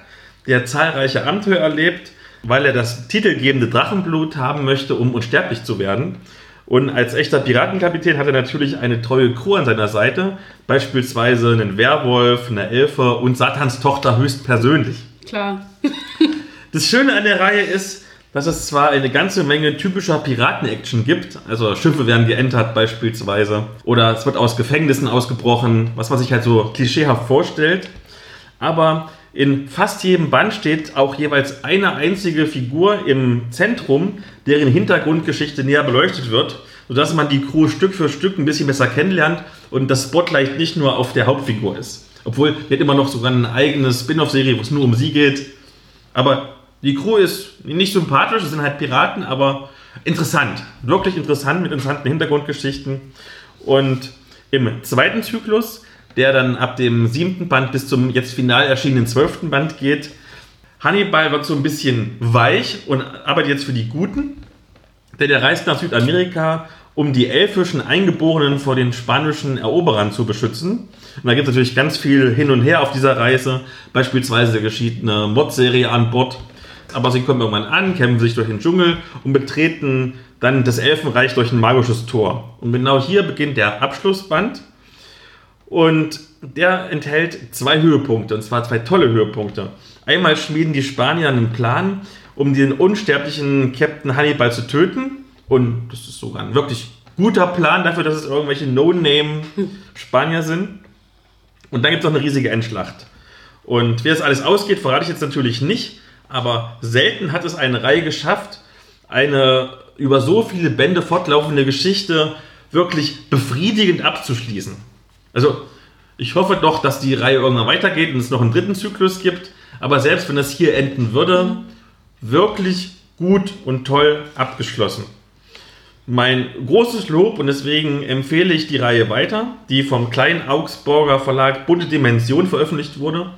Speaker 2: der zahlreiche Abenteuer erlebt, weil er das titelgebende Drachenblut haben möchte, um unsterblich zu werden. Und als echter Piratenkapitän hat er natürlich eine treue Crew an seiner Seite, beispielsweise einen Werwolf, eine Elfe und Satans Tochter höchstpersönlich.
Speaker 1: Klar. (laughs)
Speaker 2: Das Schöne an der Reihe ist, dass es zwar eine ganze Menge typischer Piraten-Action gibt, also Schiffe werden geentert beispielsweise, oder es wird aus Gefängnissen ausgebrochen, was man sich halt so klischeehaft vorstellt, aber in fast jedem Band steht auch jeweils eine einzige Figur im Zentrum, deren Hintergrundgeschichte näher beleuchtet wird, sodass man die Crew Stück für Stück ein bisschen besser kennenlernt und das Spotlight nicht nur auf der Hauptfigur ist. Obwohl, die hat immer noch sogar eine eigene Spin-off-Serie, wo es nur um sie geht. Aber die Crew ist nicht sympathisch, es sind halt Piraten, aber interessant. Wirklich interessant mit interessanten Hintergrundgeschichten. Und im zweiten Zyklus, der dann ab dem siebten Band bis zum jetzt final erschienenen zwölften Band geht, Hannibal wird so ein bisschen weich und arbeitet jetzt für die Guten. Denn er reist nach Südamerika, um die elfischen Eingeborenen vor den spanischen Eroberern zu beschützen. Und da gibt es natürlich ganz viel hin und her auf dieser Reise. Beispielsweise geschieht eine Mordserie an Bord aber sie kommen irgendwann an, kämpfen sich durch den Dschungel und betreten dann das Elfenreich durch ein magisches Tor. Und genau hier beginnt der Abschlussband. Und der enthält zwei Höhepunkte, und zwar zwei tolle Höhepunkte. Einmal schmieden die Spanier einen Plan, um den unsterblichen Captain Hannibal zu töten. Und das ist sogar ein wirklich guter Plan dafür, dass es irgendwelche No-Name-Spanier sind. Und dann gibt es noch eine riesige Endschlacht. Und wie das alles ausgeht, verrate ich jetzt natürlich nicht. Aber selten hat es eine Reihe geschafft, eine über so viele Bände fortlaufende Geschichte wirklich befriedigend abzuschließen. Also, ich hoffe doch, dass die Reihe irgendwann weitergeht und es noch einen dritten Zyklus gibt. Aber selbst wenn es hier enden würde, wirklich gut und toll abgeschlossen. Mein großes Lob und deswegen empfehle ich die Reihe weiter, die vom kleinen Augsburger Verlag Bunte Dimension veröffentlicht wurde.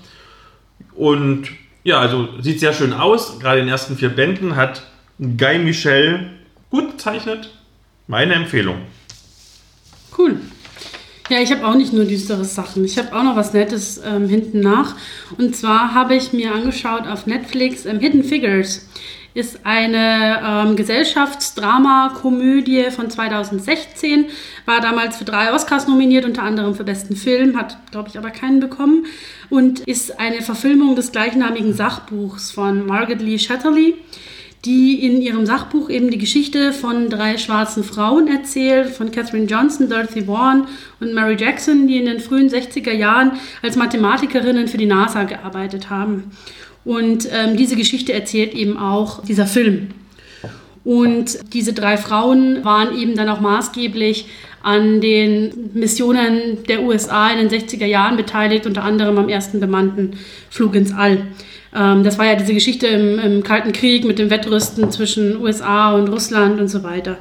Speaker 2: Und ja, also sieht sehr schön aus. Gerade in den ersten vier Bänden hat Guy Michel gut gezeichnet. Meine Empfehlung.
Speaker 1: Cool. Ja, ich habe auch nicht nur düstere Sachen. Ich habe auch noch was Nettes ähm, hinten nach. Und zwar habe ich mir angeschaut auf Netflix ähm, Hidden Figures. Ist eine ähm, Gesellschaftsdrama-Komödie von 2016. War damals für drei Oscars nominiert, unter anderem für besten Film, hat, glaube ich, aber keinen bekommen und ist eine Verfilmung des gleichnamigen Sachbuchs von Margaret Lee Shetterly, die in ihrem Sachbuch eben die Geschichte von drei schwarzen Frauen erzählt, von Katherine Johnson, Dorothy Vaughan und Mary Jackson, die in den frühen 60er Jahren als Mathematikerinnen für die NASA gearbeitet haben. Und ähm, diese Geschichte erzählt eben auch dieser Film. Und diese drei Frauen waren eben dann auch maßgeblich an den Missionen der USA in den 60er Jahren beteiligt, unter anderem am ersten bemannten Flug ins All. Ähm, das war ja diese Geschichte im, im, Kalten Krieg mit dem Wettrüsten zwischen USA und Russland und so weiter.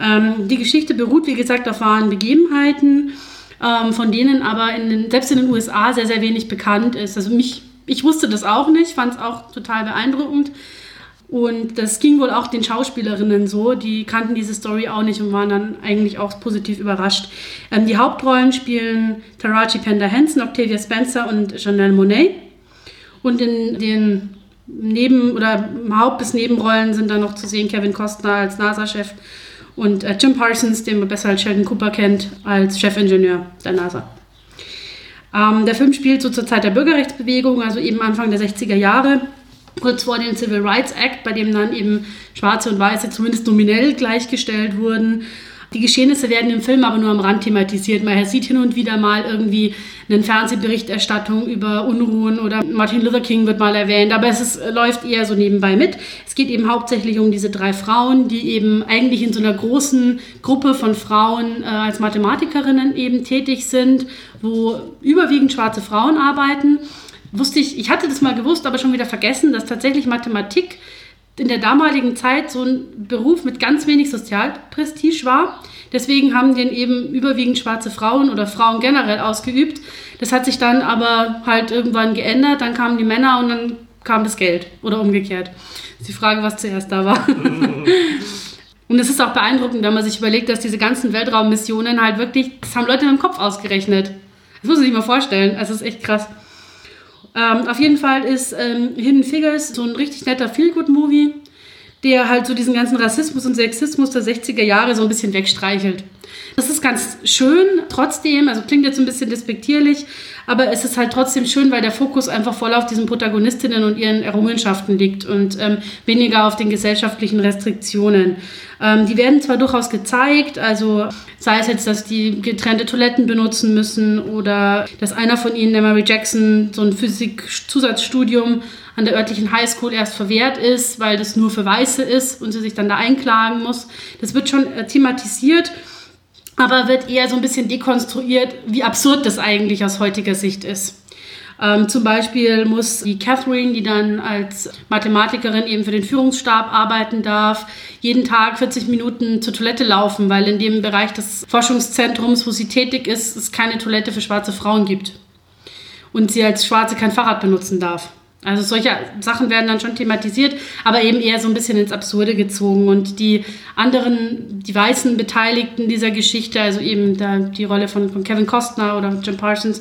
Speaker 1: Ähm, die Geschichte beruht, wie gesagt, auf wahren Begebenheiten, ähm, von denen aber in den, selbst in den USA sehr, sehr wenig bekannt ist. Also mich, ich wusste das auch nicht, fand es auch total beeindruckend. Und das ging wohl auch den Schauspielerinnen so, die kannten diese Story auch nicht und waren dann eigentlich auch positiv überrascht. Ähm, die Hauptrollen spielen Taraji Pender Henson, Octavia Spencer und Janelle Monet. Und in den Neben- oder Haupt- bis Nebenrollen sind dann noch zu sehen Kevin Costner als NASA-Chef und äh, Jim Parsons, den man besser als Sheldon Cooper kennt, als Chefingenieur der NASA. Ähm, der Film spielt so zur Zeit der Bürgerrechtsbewegung, also eben Anfang der 60er Jahre kurz vor dem Civil Rights Act, bei dem dann eben Schwarze und Weiße zumindest nominell gleichgestellt wurden. Die Geschehnisse werden im Film aber nur am Rand thematisiert. Man sieht hin und wieder mal irgendwie eine Fernsehberichterstattung über Unruhen oder Martin Luther King wird mal erwähnt, aber es ist, läuft eher so nebenbei mit. Es geht eben hauptsächlich um diese drei Frauen, die eben eigentlich in so einer großen Gruppe von Frauen äh, als Mathematikerinnen eben tätig sind, wo überwiegend schwarze Frauen arbeiten wusste ich, ich hatte das mal gewusst, aber schon wieder vergessen, dass tatsächlich Mathematik in der damaligen Zeit so ein Beruf mit ganz wenig Sozialprestige war. Deswegen haben den eben überwiegend schwarze Frauen oder Frauen generell ausgeübt. Das hat sich dann aber halt irgendwann geändert. Dann kamen die Männer und dann kam das Geld oder umgekehrt. Das ist die Frage, was zuerst da war. (laughs) und es ist auch beeindruckend, wenn man sich überlegt, dass diese ganzen Weltraummissionen halt wirklich, das haben Leute dem Kopf ausgerechnet. Das muss man sich mal vorstellen. Also, es ist echt krass. Ähm, auf jeden Fall ist ähm, Hidden Figures so ein richtig netter Feel-Good-Movie, der halt so diesen ganzen Rassismus und Sexismus der 60er Jahre so ein bisschen wegstreichelt. Das ist ganz schön, trotzdem, also klingt jetzt ein bisschen despektierlich, aber es ist halt trotzdem schön, weil der Fokus einfach voll auf diesen Protagonistinnen und ihren Errungenschaften liegt und ähm, weniger auf den gesellschaftlichen Restriktionen. Ähm, die werden zwar durchaus gezeigt, also sei es jetzt, dass die getrennte Toiletten benutzen müssen oder dass einer von ihnen, der Mary Jackson, so ein Physik-Zusatzstudium an der örtlichen Highschool erst verwehrt ist, weil das nur für Weiße ist und sie sich dann da einklagen muss. Das wird schon äh, thematisiert aber wird eher so ein bisschen dekonstruiert, wie absurd das eigentlich aus heutiger Sicht ist. Ähm, zum Beispiel muss die Catherine, die dann als Mathematikerin eben für den Führungsstab arbeiten darf, jeden Tag 40 Minuten zur Toilette laufen, weil in dem Bereich des Forschungszentrums, wo sie tätig ist, es keine Toilette für schwarze Frauen gibt. Und sie als Schwarze kein Fahrrad benutzen darf. Also solche Sachen werden dann schon thematisiert, aber eben eher so ein bisschen ins Absurde gezogen. Und die anderen, die weißen Beteiligten dieser Geschichte, also eben da die Rolle von, von Kevin Costner oder Jim Parsons,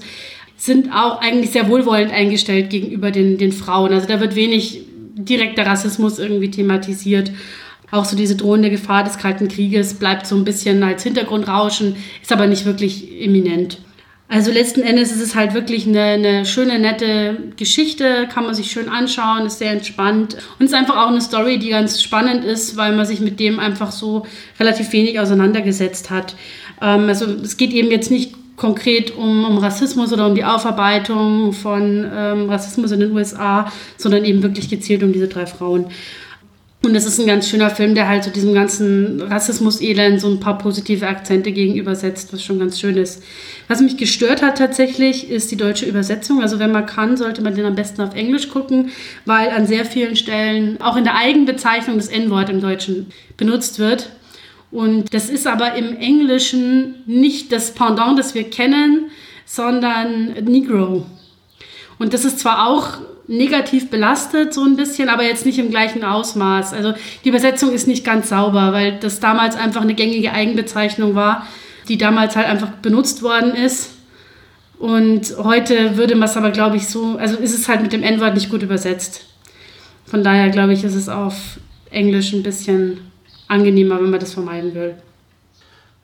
Speaker 1: sind auch eigentlich sehr wohlwollend eingestellt gegenüber den, den Frauen. Also da wird wenig direkter Rassismus irgendwie thematisiert. Auch so diese drohende Gefahr des Kalten Krieges bleibt so ein bisschen als Hintergrundrauschen, ist aber nicht wirklich eminent. Also letzten Endes ist es halt wirklich eine, eine, schöne, nette Geschichte, kann man sich schön anschauen, ist sehr entspannt und ist einfach auch eine Story, die ganz spannend ist, weil man sich mit dem einfach so relativ wenig auseinandergesetzt hat. Ähm, also es geht eben jetzt nicht konkret um, um Rassismus oder um die Aufarbeitung von ähm, Rassismus in den USA, sondern eben wirklich gezielt um diese drei Frauen. Und es ist ein ganz schöner Film, der halt so diesem ganzen Rassismus-Elend so ein paar positive Akzente gegenübersetzt, was schon ganz schön ist. Was mich gestört hat tatsächlich, ist die deutsche Übersetzung. Also wenn man kann, sollte man den am besten auf Englisch gucken, weil an sehr vielen Stellen auch in der Eigenbezeichnung das N-Wort im Deutschen benutzt wird. Und das ist aber im Englischen nicht das Pendant, das wir kennen, sondern Negro. Und das ist zwar auch negativ belastet, so ein bisschen, aber jetzt nicht im gleichen Ausmaß. Also die Übersetzung ist nicht ganz sauber, weil das damals einfach eine gängige Eigenbezeichnung war, die damals halt einfach benutzt worden ist. Und heute würde man es aber, glaube ich, so, also ist es halt mit dem N-Wort nicht gut übersetzt. Von daher, glaube ich, ist es auf Englisch ein bisschen angenehmer, wenn man das vermeiden will.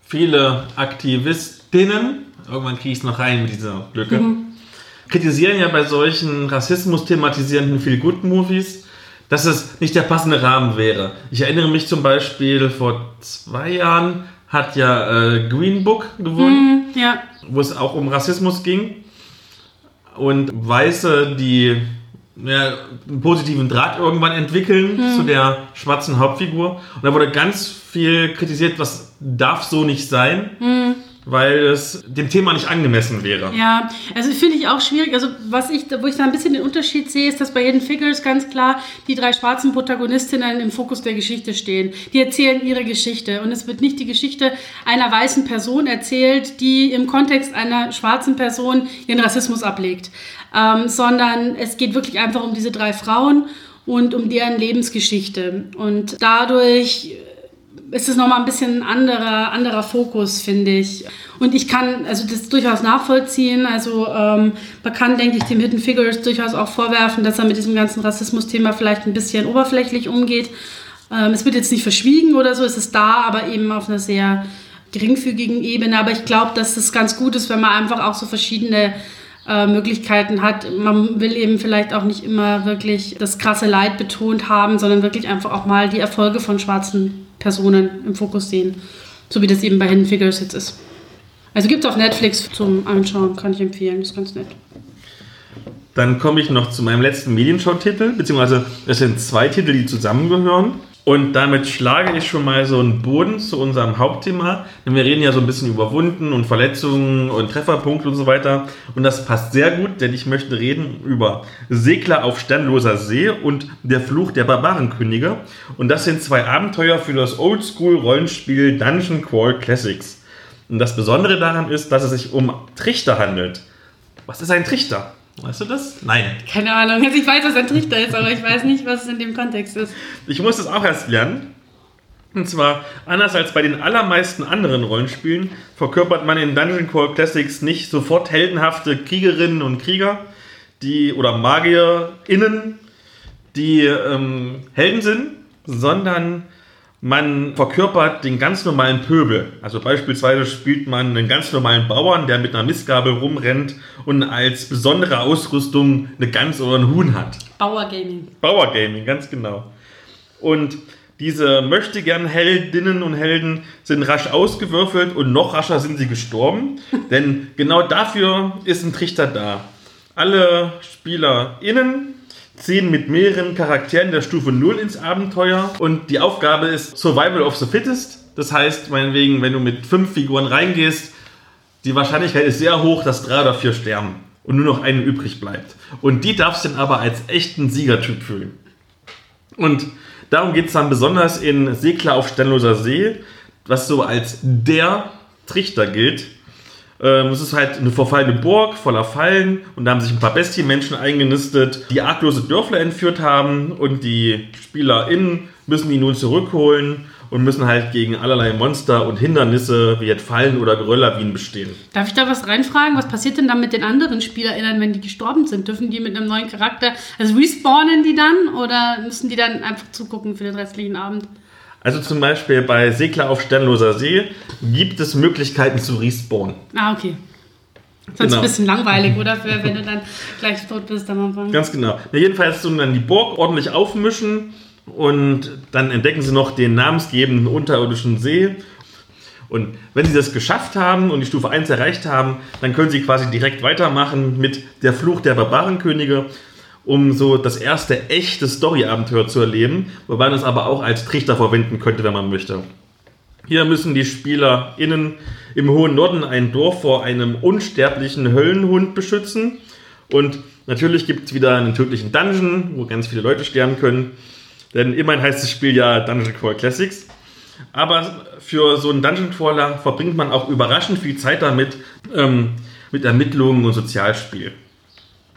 Speaker 2: Viele Aktivistinnen, irgendwann kriege ich es noch rein mit dieser Lücke, mhm kritisieren ja bei solchen Rassismus thematisierenden Feel-Good-Movies, dass es nicht der passende Rahmen wäre. Ich erinnere mich zum Beispiel, vor zwei Jahren hat ja äh, Green Book gewonnen,
Speaker 1: mm, ja.
Speaker 2: wo es auch um Rassismus ging. Und Weiße, die ja, einen positiven Draht irgendwann entwickeln mm. zu der schwarzen Hauptfigur. Und da wurde ganz viel kritisiert, was darf so nicht sein. Mm weil es dem Thema nicht angemessen wäre.
Speaker 1: Ja, also finde ich auch schwierig. Also was ich, wo ich da ein bisschen den Unterschied sehe, ist, dass bei Hidden Figures ganz klar die drei schwarzen Protagonistinnen im Fokus der Geschichte stehen. Die erzählen ihre Geschichte und es wird nicht die Geschichte einer weißen Person erzählt, die im Kontext einer schwarzen Person ihren Rassismus ablegt, ähm, sondern es geht wirklich einfach um diese drei Frauen und um deren Lebensgeschichte. Und dadurch ist es nochmal ein bisschen ein anderer, anderer Fokus, finde ich. Und ich kann also das durchaus nachvollziehen. Also ähm, man kann, denke ich, dem Hidden Figures durchaus auch vorwerfen, dass er mit diesem ganzen Rassismus-Thema vielleicht ein bisschen oberflächlich umgeht. Ähm, es wird jetzt nicht verschwiegen oder so, es ist da, aber eben auf einer sehr geringfügigen Ebene. Aber ich glaube, dass es ganz gut ist, wenn man einfach auch so verschiedene äh, Möglichkeiten hat. Man will eben vielleicht auch nicht immer wirklich das krasse Leid betont haben, sondern wirklich einfach auch mal die Erfolge von schwarzen Personen im Fokus sehen. So wie das eben bei Hidden Figures jetzt ist. Also gibt es auf Netflix zum Anschauen, kann ich empfehlen, ist ganz nett.
Speaker 2: Dann komme ich noch zu meinem letzten Medienshow-Titel, beziehungsweise es sind zwei Titel, die zusammengehören. Und damit schlage ich schon mal so einen Boden zu unserem Hauptthema. Denn wir reden ja so ein bisschen über Wunden und Verletzungen und Trefferpunkte und so weiter. Und das passt sehr gut, denn ich möchte reden über Segler auf sternloser See und der Fluch der Barbarenkönige. Und das sind zwei Abenteuer für das Oldschool-Rollenspiel Dungeon Crawl Classics. Und das Besondere daran ist, dass es sich um Trichter handelt. Was ist ein Trichter? Weißt du das? Nein.
Speaker 1: Keine Ahnung. Also ich weiß, was ein Trichter ist, aber ich weiß nicht, was es in dem Kontext ist.
Speaker 2: Ich muss es auch erst lernen. Und zwar, anders als bei den allermeisten anderen Rollenspielen, verkörpert man in Dungeon Crawl Classics nicht sofort heldenhafte Kriegerinnen und Krieger, die oder MagierInnen, die ähm, Helden sind, sondern man verkörpert den ganz normalen Pöbel. Also beispielsweise spielt man einen ganz normalen Bauern, der mit einer Mistgabel rumrennt und als besondere Ausrüstung eine Gans oder ein Huhn hat.
Speaker 1: Bauer Gaming.
Speaker 2: Bauer Gaming, ganz genau. Und diese möchte gern Heldinnen und Helden sind rasch ausgewürfelt und noch rascher sind sie gestorben. denn genau dafür ist ein Trichter da. Alle SpielerInnen ziehen mit mehreren Charakteren der Stufe 0 ins Abenteuer und die Aufgabe ist Survival of the Fittest. Das heißt, meinetwegen, wenn du mit fünf Figuren reingehst, die Wahrscheinlichkeit ist sehr hoch, dass drei oder vier sterben und nur noch eine übrig bleibt. Und die darfst du dann aber als echten Siegertyp fühlen. Und darum geht es dann besonders in Segler auf Sternloser See, was so als der Trichter gilt. Ähm, es ist halt eine verfallene Burg voller Fallen und da haben sich ein paar Bestienmenschen eingenistet, die arglose Dörfler entführt haben und die SpielerInnen müssen die nun zurückholen und müssen halt gegen allerlei Monster und Hindernisse wie jetzt Fallen oder Gerölllawinen bestehen.
Speaker 1: Darf ich da was reinfragen? Was passiert denn dann mit den anderen SpielerInnen, wenn die gestorben sind? Dürfen die mit einem neuen Charakter, also respawnen die dann oder müssen die dann einfach zugucken für den restlichen Abend?
Speaker 2: Also zum Beispiel bei Segler auf Sternloser See gibt es Möglichkeiten zu respawnen.
Speaker 1: Ah, okay. Sonst genau. ein bisschen langweilig, oder? Für, wenn du dann gleich tot bist am Anfang.
Speaker 2: Ganz genau. Ja, jedenfalls tun dann die Burg ordentlich aufmischen und dann entdecken sie noch den namensgebenden unterirdischen See. Und wenn sie das geschafft haben und die Stufe 1 erreicht haben, dann können sie quasi direkt weitermachen mit der Fluch der Barbarenkönige um so das erste echte Story-Abenteuer zu erleben, wobei man es aber auch als Trichter verwenden könnte, wenn man möchte. Hier müssen die SpielerInnen im hohen Norden ein Dorf vor einem unsterblichen Höllenhund beschützen. Und natürlich gibt es wieder einen tödlichen Dungeon, wo ganz viele Leute sterben können. Denn immerhin heißt das Spiel ja Dungeon Crawl Classics. Aber für so einen Dungeon Crawler verbringt man auch überraschend viel Zeit damit, ähm, mit Ermittlungen und Sozialspiel.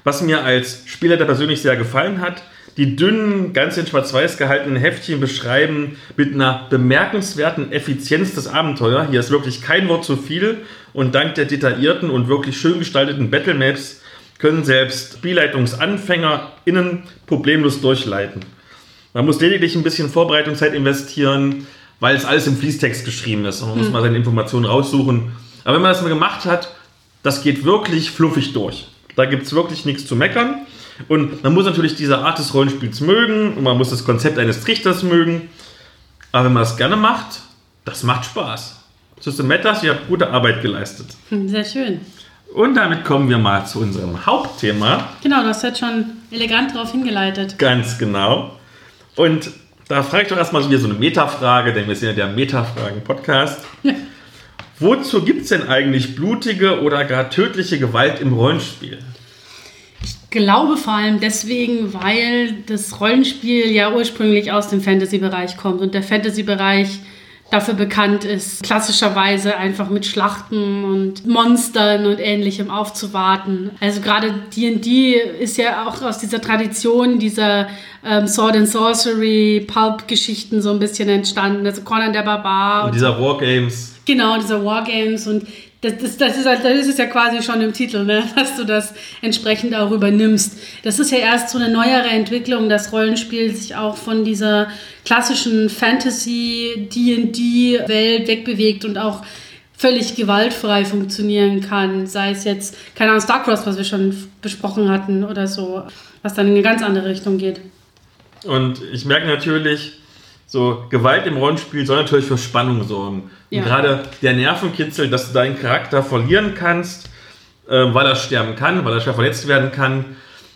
Speaker 2: Was mir als Spieler da persönlich sehr gefallen hat, die dünnen, ganz in schwarz-weiß gehaltenen Heftchen beschreiben mit einer bemerkenswerten Effizienz das Abenteuer. Hier ist wirklich kein Wort zu viel und dank der detaillierten und wirklich schön gestalteten Battlemaps können selbst SpielleitungsanfängerInnen problemlos durchleiten. Man muss lediglich ein bisschen Vorbereitungszeit investieren, weil es alles im Fließtext geschrieben ist und man muss hm. mal seine Informationen raussuchen. Aber wenn man das mal gemacht hat, das geht wirklich fluffig durch. Da gibt es wirklich nichts zu meckern. Und man muss natürlich diese Art des Rollenspiels mögen und man muss das Konzept eines Trichters mögen. Aber wenn man das gerne macht, das macht Spaß. System Matters, ihr habt gute Arbeit geleistet.
Speaker 1: Hm, sehr schön.
Speaker 2: Und damit kommen wir mal zu unserem Hauptthema.
Speaker 1: Genau, du hast jetzt schon elegant darauf hingeleitet.
Speaker 2: Ganz genau. Und da frage ich doch erstmal wieder so eine Metafrage, denn wir sind ja der Metafragen-Podcast. (laughs) Wozu gibt es denn eigentlich blutige oder gar tödliche Gewalt im Rollenspiel?
Speaker 1: Ich glaube vor allem deswegen, weil das Rollenspiel ja ursprünglich aus dem Fantasy-Bereich kommt und der Fantasy-Bereich dafür bekannt ist, klassischerweise einfach mit Schlachten und Monstern und ähnlichem aufzuwarten. Also gerade D&D ist ja auch aus dieser Tradition dieser ähm, Sword and Sorcery, Pulp-Geschichten so ein bisschen entstanden. Also Conan der Barbar.
Speaker 2: Und dieser Wargames.
Speaker 1: Genau, diese Wargames und das, das, das, ist halt, das ist ja quasi schon im Titel, ne? (laughs) dass du das entsprechend auch übernimmst. Das ist ja erst so eine neuere Entwicklung, dass Rollenspiel sich auch von dieser klassischen Fantasy-D&D-Welt wegbewegt und auch völlig gewaltfrei funktionieren kann. Sei es jetzt, keine Ahnung, StarCross, was wir schon besprochen hatten oder so, was dann in eine ganz andere Richtung geht.
Speaker 2: Und ich merke natürlich, so Gewalt im Rollenspiel soll natürlich für Spannung sorgen. Ja. gerade der Nervenkitzel, dass du deinen Charakter verlieren kannst, äh, weil er sterben kann, weil er schwer verletzt werden kann.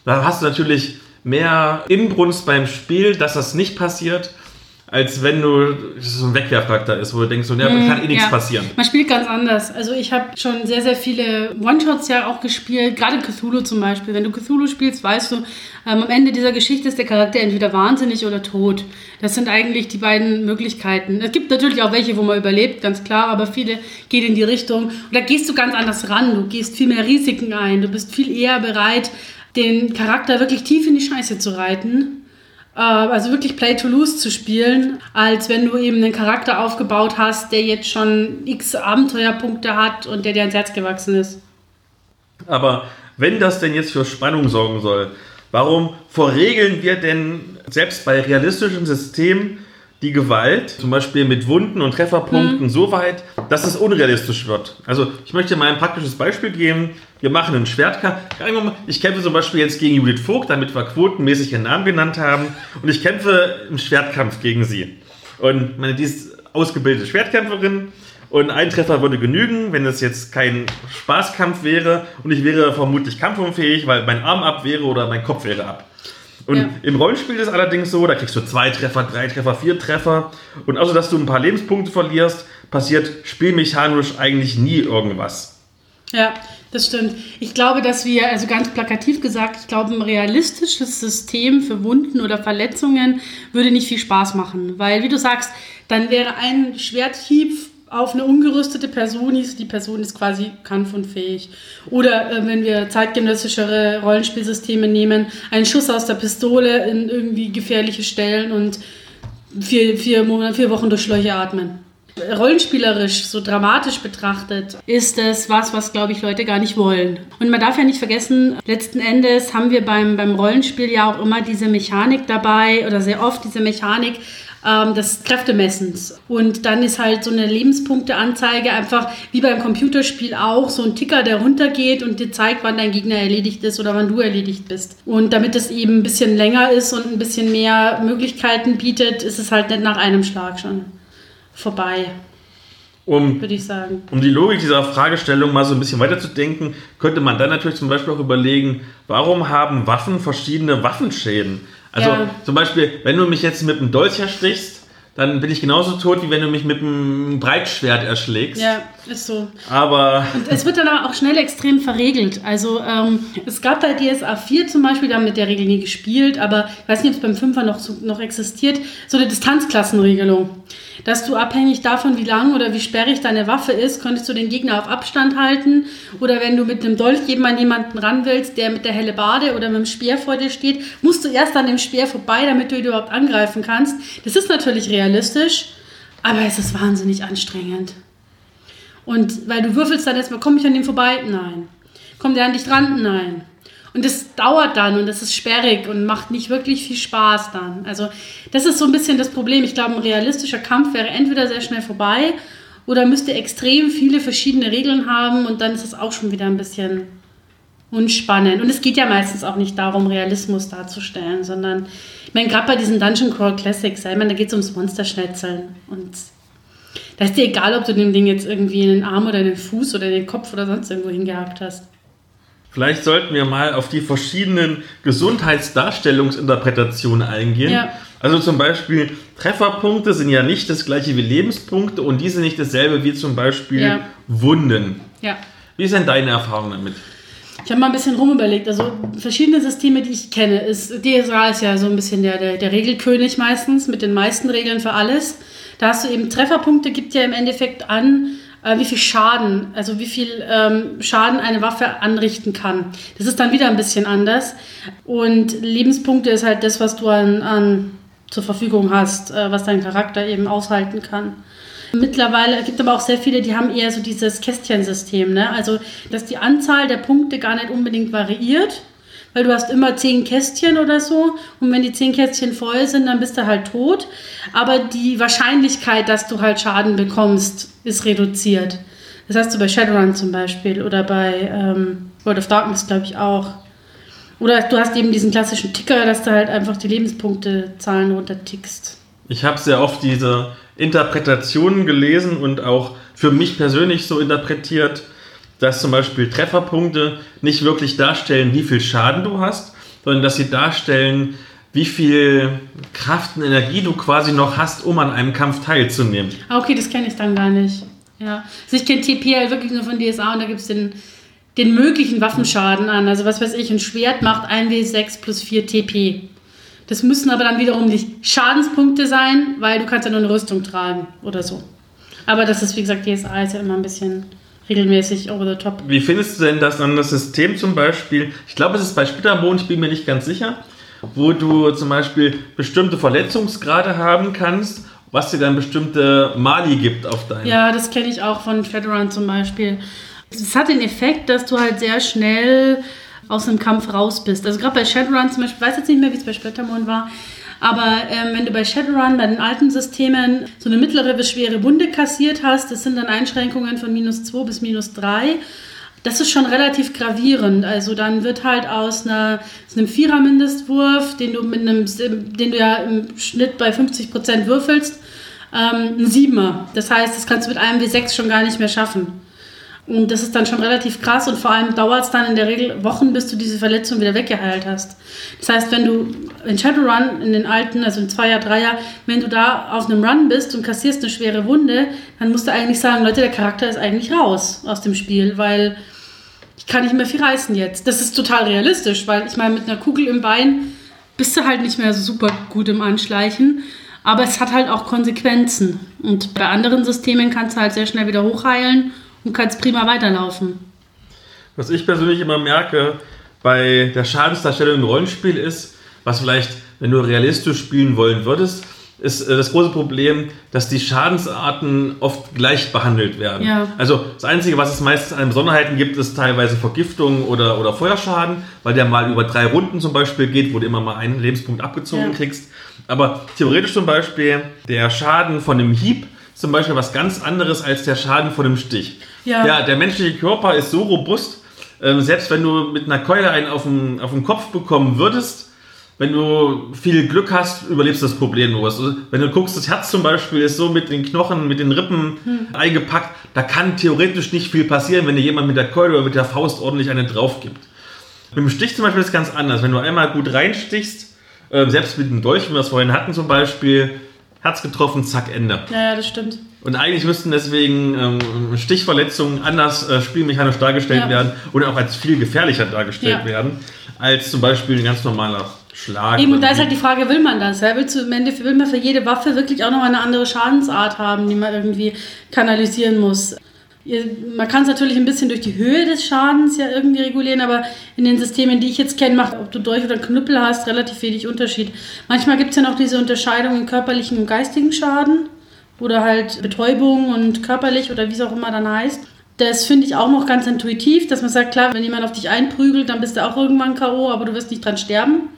Speaker 2: Da hast du natürlich mehr Inbrunst beim Spiel, dass das nicht passiert als wenn du so ein Wegwerfcharakter ist, wo du denkst, so, ja, mm, kann eh nichts ja. passieren.
Speaker 1: Man spielt ganz anders. Also ich habe schon sehr, sehr viele One-Shots ja auch gespielt, gerade Cthulhu zum Beispiel. Wenn du Cthulhu spielst, weißt du, ähm, am Ende dieser Geschichte ist der Charakter entweder wahnsinnig oder tot. Das sind eigentlich die beiden Möglichkeiten. Es gibt natürlich auch welche, wo man überlebt, ganz klar, aber viele gehen in die Richtung. Und da gehst du ganz anders ran. Du gehst viel mehr Risiken ein. Du bist viel eher bereit, den Charakter wirklich tief in die Scheiße zu reiten also wirklich Play to Lose zu spielen, als wenn du eben einen Charakter aufgebaut hast, der jetzt schon x Abenteuerpunkte hat und der dir ans Herz gewachsen ist.
Speaker 2: Aber wenn das denn jetzt für Spannung sorgen soll, warum verregeln wir denn selbst bei realistischen Systemen die Gewalt, zum Beispiel mit Wunden und Trefferpunkten, mhm. so weit, dass es unrealistisch wird. Also ich möchte mal ein praktisches Beispiel geben. Wir machen einen Schwertkampf. Ich kämpfe zum Beispiel jetzt gegen Judith Vogt, damit wir quotenmäßig ihren Namen genannt haben. Und ich kämpfe im Schwertkampf gegen sie. Und meine, die ist ausgebildete Schwertkämpferin. Und ein Treffer würde genügen, wenn es jetzt kein Spaßkampf wäre. Und ich wäre vermutlich kampfunfähig, weil mein Arm ab wäre oder mein Kopf wäre ab. Und ja. im Rollenspiel ist es allerdings so, da kriegst du zwei Treffer, drei Treffer, vier Treffer. Und außer dass du ein paar Lebenspunkte verlierst, passiert spielmechanisch eigentlich nie irgendwas.
Speaker 1: Ja, das stimmt. Ich glaube, dass wir, also ganz plakativ gesagt, ich glaube, ein realistisches System für Wunden oder Verletzungen würde nicht viel Spaß machen. Weil, wie du sagst, dann wäre ein Schwerthieb auf eine ungerüstete Person die Person ist quasi kampfunfähig. Oder äh, wenn wir zeitgenössischere Rollenspielsysteme nehmen, ein Schuss aus der Pistole in irgendwie gefährliche Stellen und vier, vier, Monate, vier Wochen durch Schläuche atmen. Rollenspielerisch, so dramatisch betrachtet, ist es was, was, glaube ich, Leute gar nicht wollen. Und man darf ja nicht vergessen, letzten Endes haben wir beim, beim Rollenspiel ja auch immer diese Mechanik dabei oder sehr oft diese Mechanik, ähm, des Kräftemessens. Und dann ist halt so eine Lebenspunkteanzeige einfach wie beim Computerspiel auch so ein Ticker, der runtergeht und dir zeigt, wann dein Gegner erledigt ist oder wann du erledigt bist. Und damit es eben ein bisschen länger ist und ein bisschen mehr Möglichkeiten bietet, ist es halt nicht nach einem Schlag schon vorbei.
Speaker 2: Um, würde ich sagen. Um die Logik dieser Fragestellung mal so ein bisschen weiterzudenken, könnte man dann natürlich zum Beispiel auch überlegen, warum haben Waffen verschiedene Waffenschäden? Also ja. zum Beispiel, wenn du mich jetzt mit einem Dolch erstichst, dann bin ich genauso tot, wie wenn du mich mit einem Breitschwert erschlägst.
Speaker 1: Ja, ist so.
Speaker 2: Aber.
Speaker 1: Und es wird dann aber auch schnell extrem verregelt. Also ähm, es gab bei DSA 4 zum Beispiel, da haben mit der Regel nie gespielt, aber ich weiß nicht, ob es beim 5er noch, noch existiert, so eine Distanzklassenregelung dass du abhängig davon, wie lang oder wie sperrig deine Waffe ist, könntest du den Gegner auf Abstand halten. Oder wenn du mit einem Dolch an jemanden ran willst, der mit der helle Bade oder mit dem Speer vor dir steht, musst du erst an dem Speer vorbei, damit du ihn überhaupt angreifen kannst. Das ist natürlich realistisch, aber es ist wahnsinnig anstrengend. Und weil du würfelst dann erstmal, komme ich an dem vorbei? Nein. Kommt er an dich dran? Nein. Und das dauert dann und das ist sperrig und macht nicht wirklich viel Spaß dann. Also das ist so ein bisschen das Problem. Ich glaube, ein realistischer Kampf wäre entweder sehr schnell vorbei oder müsste extrem viele verschiedene Regeln haben und dann ist es auch schon wieder ein bisschen unspannend. Und es geht ja meistens auch nicht darum, Realismus darzustellen, sondern ich meine, gerade bei diesen Dungeon Crawl Classics, ich meine, da geht es ums Monsterschnetzeln und da ist dir egal, ob du dem Ding jetzt irgendwie in den Arm oder in den Fuß oder in den Kopf oder sonst irgendwo hingehakt hast.
Speaker 2: Vielleicht sollten wir mal auf die verschiedenen Gesundheitsdarstellungsinterpretationen eingehen. Ja. Also zum Beispiel Trefferpunkte sind ja nicht das gleiche wie Lebenspunkte und die sind nicht dasselbe wie zum Beispiel ja. Wunden.
Speaker 1: Ja.
Speaker 2: Wie ist denn deine Erfahrung damit?
Speaker 1: Ich habe mal ein bisschen rumüberlegt. Also verschiedene Systeme, die ich kenne, ist DSA ist ja so ein bisschen der, der, der Regelkönig meistens mit den meisten Regeln für alles. Da hast du eben Trefferpunkte, gibt ja im Endeffekt an, äh, wie viel Schaden, also wie viel ähm, Schaden eine Waffe anrichten kann. Das ist dann wieder ein bisschen anders. Und Lebenspunkte ist halt das, was du an, an zur Verfügung hast, äh, was dein Charakter eben aushalten kann. Mittlerweile gibt es aber auch sehr viele, die haben eher so dieses Kästchensystem, ne? Also, dass die Anzahl der Punkte gar nicht unbedingt variiert, weil du hast immer zehn Kästchen oder so und wenn die zehn Kästchen voll sind, dann bist du halt tot. Aber die Wahrscheinlichkeit, dass du halt Schaden bekommst, ist reduziert. Das hast du bei Shadowrun zum Beispiel oder bei ähm, World of Darkness, glaube ich, auch. Oder du hast eben diesen klassischen Ticker, dass du halt einfach die Lebenspunktezahlen runtertickst.
Speaker 2: Ich habe sehr oft diese Interpretationen gelesen und auch für mich persönlich so interpretiert, dass zum Beispiel Trefferpunkte nicht wirklich darstellen, wie viel Schaden du hast, sondern dass sie darstellen, wie viel Kraft und Energie du quasi noch hast, um an einem Kampf teilzunehmen.
Speaker 1: Ah, okay, das kenne ich dann gar nicht. Ja. Also ich kenne TP halt wirklich nur von DSA und da gibt es den, den möglichen Waffenschaden an. Also was weiß ich, ein Schwert macht 1W6 plus 4 TP. Das müssen aber dann wiederum nicht Schadenspunkte sein, weil du kannst ja nur eine Rüstung tragen oder so. Aber das ist, wie gesagt, DSA ist ja immer ein bisschen regelmäßig over the top.
Speaker 2: Wie findest du denn das an das System zum Beispiel? Ich glaube, es ist bei Splittermond, ich bin mir nicht ganz sicher, wo du zum Beispiel bestimmte Verletzungsgrade haben kannst, was dir dann bestimmte Mali gibt auf deinem.
Speaker 1: Ja, das kenne ich auch von Shadowrun zum Beispiel. Es hat den Effekt, dass du halt sehr schnell aus einem Kampf raus bist. Also gerade bei Shadowrun zum Beispiel, ich weiß jetzt nicht mehr, wie es bei Splittermond war, Aber ähm, wenn du bei Shadowrun, bei den alten Systemen, so eine mittlere bis schwere Wunde kassiert hast, das sind dann Einschränkungen von minus 2 bis minus 3. Das ist schon relativ gravierend. Also dann wird halt aus, einer, aus einem Vierer-Mindestwurf, den du mit einem, den du ja im Schnitt bei 50 Prozent würfelst, ähm, ein Siebener. Das heißt, das kannst du mit einem W6 schon gar nicht mehr schaffen. Und das ist dann schon relativ krass und vor allem dauert es dann in der Regel Wochen, bis du diese Verletzung wieder weggeheilt hast. Das heißt, wenn du in Shadowrun, in den alten, also in Zweier, Dreier, wenn du da auf einem Run bist und kassierst eine schwere Wunde, dann musst du eigentlich sagen, Leute, der Charakter ist eigentlich raus aus dem Spiel, weil ich kann nicht mehr viel reißen jetzt. Das ist total realistisch, weil ich meine, mit einer Kugel im Bein bist du halt nicht mehr so super gut im Anschleichen. Aber es hat halt auch Konsequenzen. Und bei anderen Systemen kannst du halt sehr schnell wieder hochheilen und kannst prima weiterlaufen.
Speaker 2: Was ich persönlich immer merke bei der Schadensdarstellung im Rollenspiel ist, was vielleicht, wenn du realistisch spielen wollen würdest, ist äh, das große Problem, dass die Schadensarten oft gleich behandelt werden. Ja. Also das Einzige, was es meistens an Besonderheiten gibt, ist teilweise Vergiftung oder, oder Feuerschaden, weil der mal über drei Runden zum Beispiel geht, wo du immer mal einen Lebenspunkt abgezogen ja. kriegst. Aber theoretisch zum Beispiel der Schaden von einem Hieb zum Beispiel was ganz anderes als der Schaden von einem Stich. Ja. Der, der menschliche Körper ist so robust, ähm, selbst wenn du mit einer Keule einen auf den, auf den Kopf bekommen würdest, wenn du viel Glück hast, überlebst du das problemlos. Also, wenn du guckst, das Herz zum Beispiel ist so mit den Knochen, mit den Rippen hm. eingepackt, da kann theoretisch nicht viel passieren, wenn dir jemand mit der Keule oder mit der Faust ordentlich eine drauf gibt. Mit dem Stich zum Beispiel ist es ganz anders. Wenn du einmal gut reinstichst, äh, selbst mit dem Dolch, wie wir es vorhin hatten zum Beispiel, Herz getroffen, zack, Ende.
Speaker 1: Ja, ja, das stimmt.
Speaker 2: Und eigentlich müssten deswegen ähm, Stichverletzungen anders äh, spielmechanisch dargestellt ja. werden oder auch als viel gefährlicher dargestellt ja. werden, als zum Beispiel ein ganz normaler Schlag.
Speaker 1: Eben, und da ist halt die Frage, will man das? Ja? Willst du, will man für jede Waffe wirklich auch noch eine andere Schadensart haben, die man irgendwie kanalisieren muss? Man kann es natürlich ein bisschen durch die Höhe des Schadens ja irgendwie regulieren, aber in den Systemen, die ich jetzt kenne, macht, ob du Dolch oder Knüppel hast, relativ wenig Unterschied. Manchmal gibt es ja noch diese Unterscheidung in körperlichen und geistigen Schaden oder halt Betäubung und körperlich oder wie es auch immer dann heißt. Das finde ich auch noch ganz intuitiv, dass man sagt, klar, wenn jemand auf dich einprügelt, dann bist du auch irgendwann K.O., aber du wirst nicht dran sterben.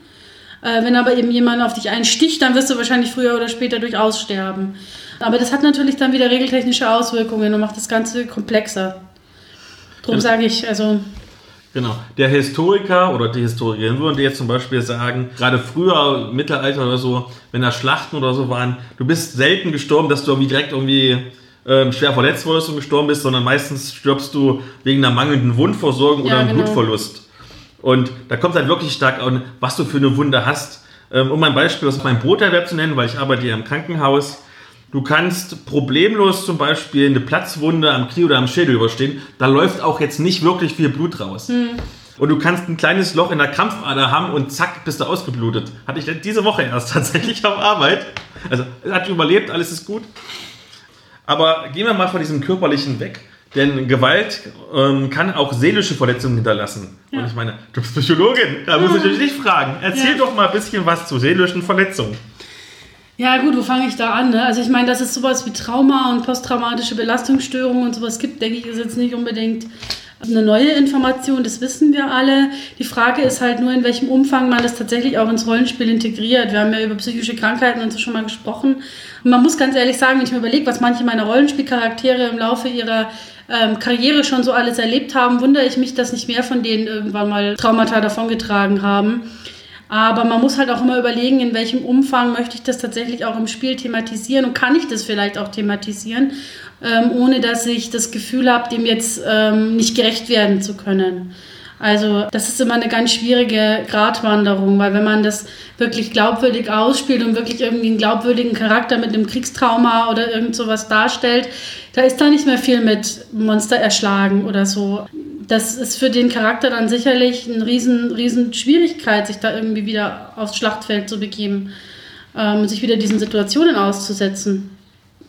Speaker 1: Äh, wenn aber eben jemand auf dich einsticht, dann wirst du wahrscheinlich früher oder später durchaus sterben. Aber das hat natürlich dann wieder regeltechnische Auswirkungen und macht das Ganze komplexer. Darum sage ich, also.
Speaker 2: Genau. Der Historiker oder die Historikerin würden dir jetzt zum Beispiel sagen, gerade früher, Mittelalter oder so, wenn da Schlachten oder so waren, du bist selten gestorben, dass du irgendwie direkt irgendwie ähm, schwer verletzt wurdest und gestorben bist, sondern meistens stirbst du wegen einer mangelnden Wundversorgung ja, oder einem genau. Blutverlust. Und da kommt halt wirklich stark an, was du für eine Wunde hast. Ähm, um ein Beispiel aus meinem Broterwerb zu nennen, weil ich arbeite hier im Krankenhaus. Du kannst problemlos zum Beispiel eine Platzwunde am Knie oder am Schädel überstehen. Da läuft auch jetzt nicht wirklich viel Blut raus. Hm. Und du kannst ein kleines Loch in der Krampfader haben und zack, bist du ausgeblutet. Hatte ich diese Woche erst (laughs) tatsächlich auf Arbeit. Also hat überlebt, alles ist gut. Aber gehen wir mal von diesem körperlichen weg. Denn Gewalt ähm, kann auch seelische Verletzungen hinterlassen. Ja. Und ich meine, du bist Psychologin, da muss ich dich nicht fragen. Erzähl ja. doch mal ein bisschen was zu seelischen Verletzungen.
Speaker 1: Ja, gut, wo fange ich da an? Ne? Also ich meine, dass es sowas wie Trauma und posttraumatische Belastungsstörungen und sowas gibt, denke ich, ist jetzt nicht unbedingt eine neue Information, das wissen wir alle. Die Frage ist halt nur, in welchem Umfang man das tatsächlich auch ins Rollenspiel integriert. Wir haben ja über psychische Krankheiten und so schon mal gesprochen. Und man muss ganz ehrlich sagen, wenn ich mir überlege, was manche meiner Rollenspielcharaktere im Laufe ihrer ähm, Karriere schon so alles erlebt haben, wundere ich mich, dass nicht mehr von denen irgendwann mal Traumata davongetragen haben. Aber man muss halt auch immer überlegen, in welchem Umfang möchte ich das tatsächlich auch im Spiel thematisieren und kann ich das vielleicht auch thematisieren, ähm, ohne dass ich das Gefühl habe, dem jetzt ähm, nicht gerecht werden zu können. Also das ist immer eine ganz schwierige Gratwanderung, weil wenn man das wirklich glaubwürdig ausspielt und wirklich irgendwie einen glaubwürdigen Charakter mit einem Kriegstrauma oder irgend sowas darstellt, da ist da nicht mehr viel mit Monster erschlagen oder so das ist für den Charakter dann sicherlich eine riesen, riesen Schwierigkeit, sich da irgendwie wieder aufs Schlachtfeld zu begeben ähm, sich wieder diesen Situationen auszusetzen.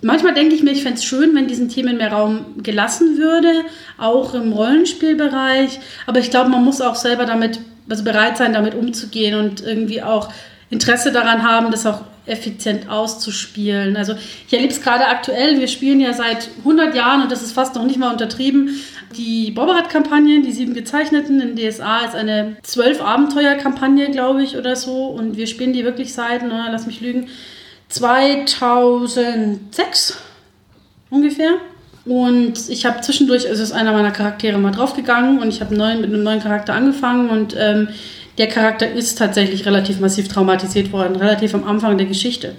Speaker 1: Manchmal denke ich mir, ich fände es schön, wenn diesen Themen mehr Raum gelassen würde, auch im Rollenspielbereich. Aber ich glaube, man muss auch selber damit, also bereit sein, damit umzugehen und irgendwie auch Interesse daran haben, das auch effizient auszuspielen. Also ich erlebe es gerade aktuell, wir spielen ja seit 100 Jahren und das ist fast noch nicht mal untertrieben. Die Bobberat-Kampagne, die sieben gezeichneten in DSA, ist eine zwölf Abenteuer-Kampagne, glaube ich, oder so. Und wir spielen die wirklich seit, na, lass mich lügen, 2006 ungefähr. Und ich habe zwischendurch, also ist einer meiner Charaktere mal draufgegangen und ich habe mit einem neuen Charakter angefangen und ähm, der Charakter ist tatsächlich relativ massiv traumatisiert worden, relativ am Anfang der Geschichte.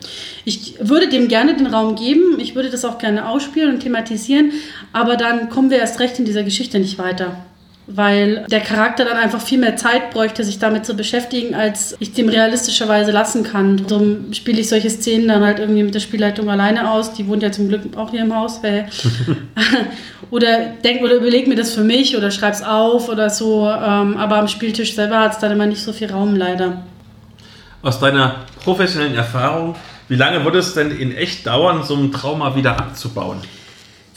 Speaker 1: Ich würde dem gerne den Raum geben, ich würde das auch gerne ausspielen und thematisieren, aber dann kommen wir erst recht in dieser Geschichte nicht weiter weil der Charakter dann einfach viel mehr Zeit bräuchte, sich damit zu beschäftigen, als ich dem realistischerweise lassen kann. So spiele ich solche Szenen dann halt irgendwie mit der Spielleitung alleine aus. Die wohnt ja zum Glück auch hier im Haus. (laughs) oder denk oder überleg mir das für mich oder schreib's auf oder so. Ähm, aber am Spieltisch selber hat es dann immer nicht so viel Raum, leider.
Speaker 2: Aus deiner professionellen Erfahrung, wie lange würde es denn in echt dauern, so ein Trauma wieder abzubauen?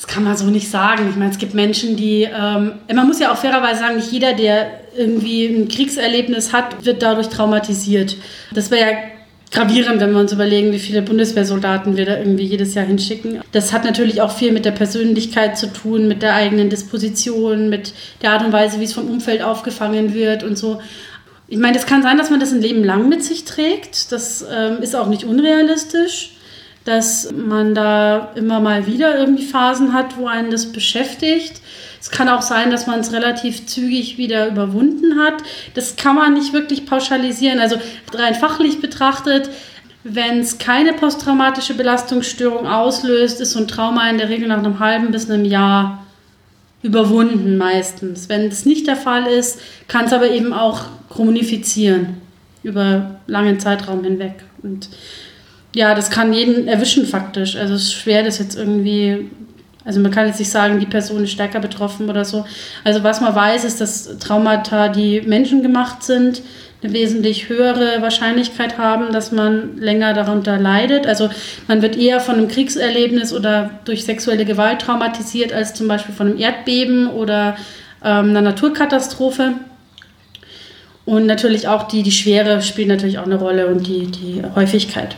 Speaker 1: Das kann man so nicht sagen. Ich meine, es gibt Menschen, die, ähm, man muss ja auch fairerweise sagen, nicht jeder, der irgendwie ein Kriegserlebnis hat, wird dadurch traumatisiert. Das wäre ja gravierend, wenn wir uns überlegen, wie viele Bundeswehrsoldaten wir da irgendwie jedes Jahr hinschicken. Das hat natürlich auch viel mit der Persönlichkeit zu tun, mit der eigenen Disposition, mit der Art und Weise, wie es vom Umfeld aufgefangen wird und so. Ich meine, es kann sein, dass man das ein Leben lang mit sich trägt. Das ähm, ist auch nicht unrealistisch dass man da immer mal wieder irgendwie Phasen hat, wo einen das beschäftigt. Es kann auch sein, dass man es relativ zügig wieder überwunden hat. Das kann man nicht wirklich pauschalisieren. Also rein fachlich betrachtet, wenn es keine posttraumatische Belastungsstörung auslöst, ist so ein Trauma in der Regel nach einem halben bis einem Jahr überwunden meistens. Wenn das nicht der Fall ist, kann es aber eben auch chronifizieren über langen Zeitraum hinweg. Und ja, das kann jeden erwischen faktisch. Also es ist schwer, das jetzt irgendwie. Also man kann jetzt nicht sagen, die Person ist stärker betroffen oder so. Also was man weiß, ist, dass Traumata, die menschengemacht sind, eine wesentlich höhere Wahrscheinlichkeit haben, dass man länger darunter leidet. Also man wird eher von einem Kriegserlebnis oder durch sexuelle Gewalt traumatisiert als zum Beispiel von einem Erdbeben oder ähm, einer Naturkatastrophe. Und natürlich auch die, die Schwere spielt natürlich auch eine Rolle und die, die Häufigkeit.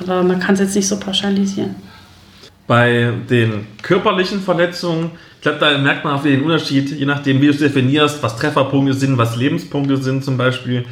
Speaker 1: Aber man kann es jetzt nicht so pauschalisieren.
Speaker 2: Bei den körperlichen Verletzungen, ich glaube, da merkt man auch den Unterschied, je nachdem, wie du es definierst, was Trefferpunkte sind, was Lebenspunkte sind zum Beispiel.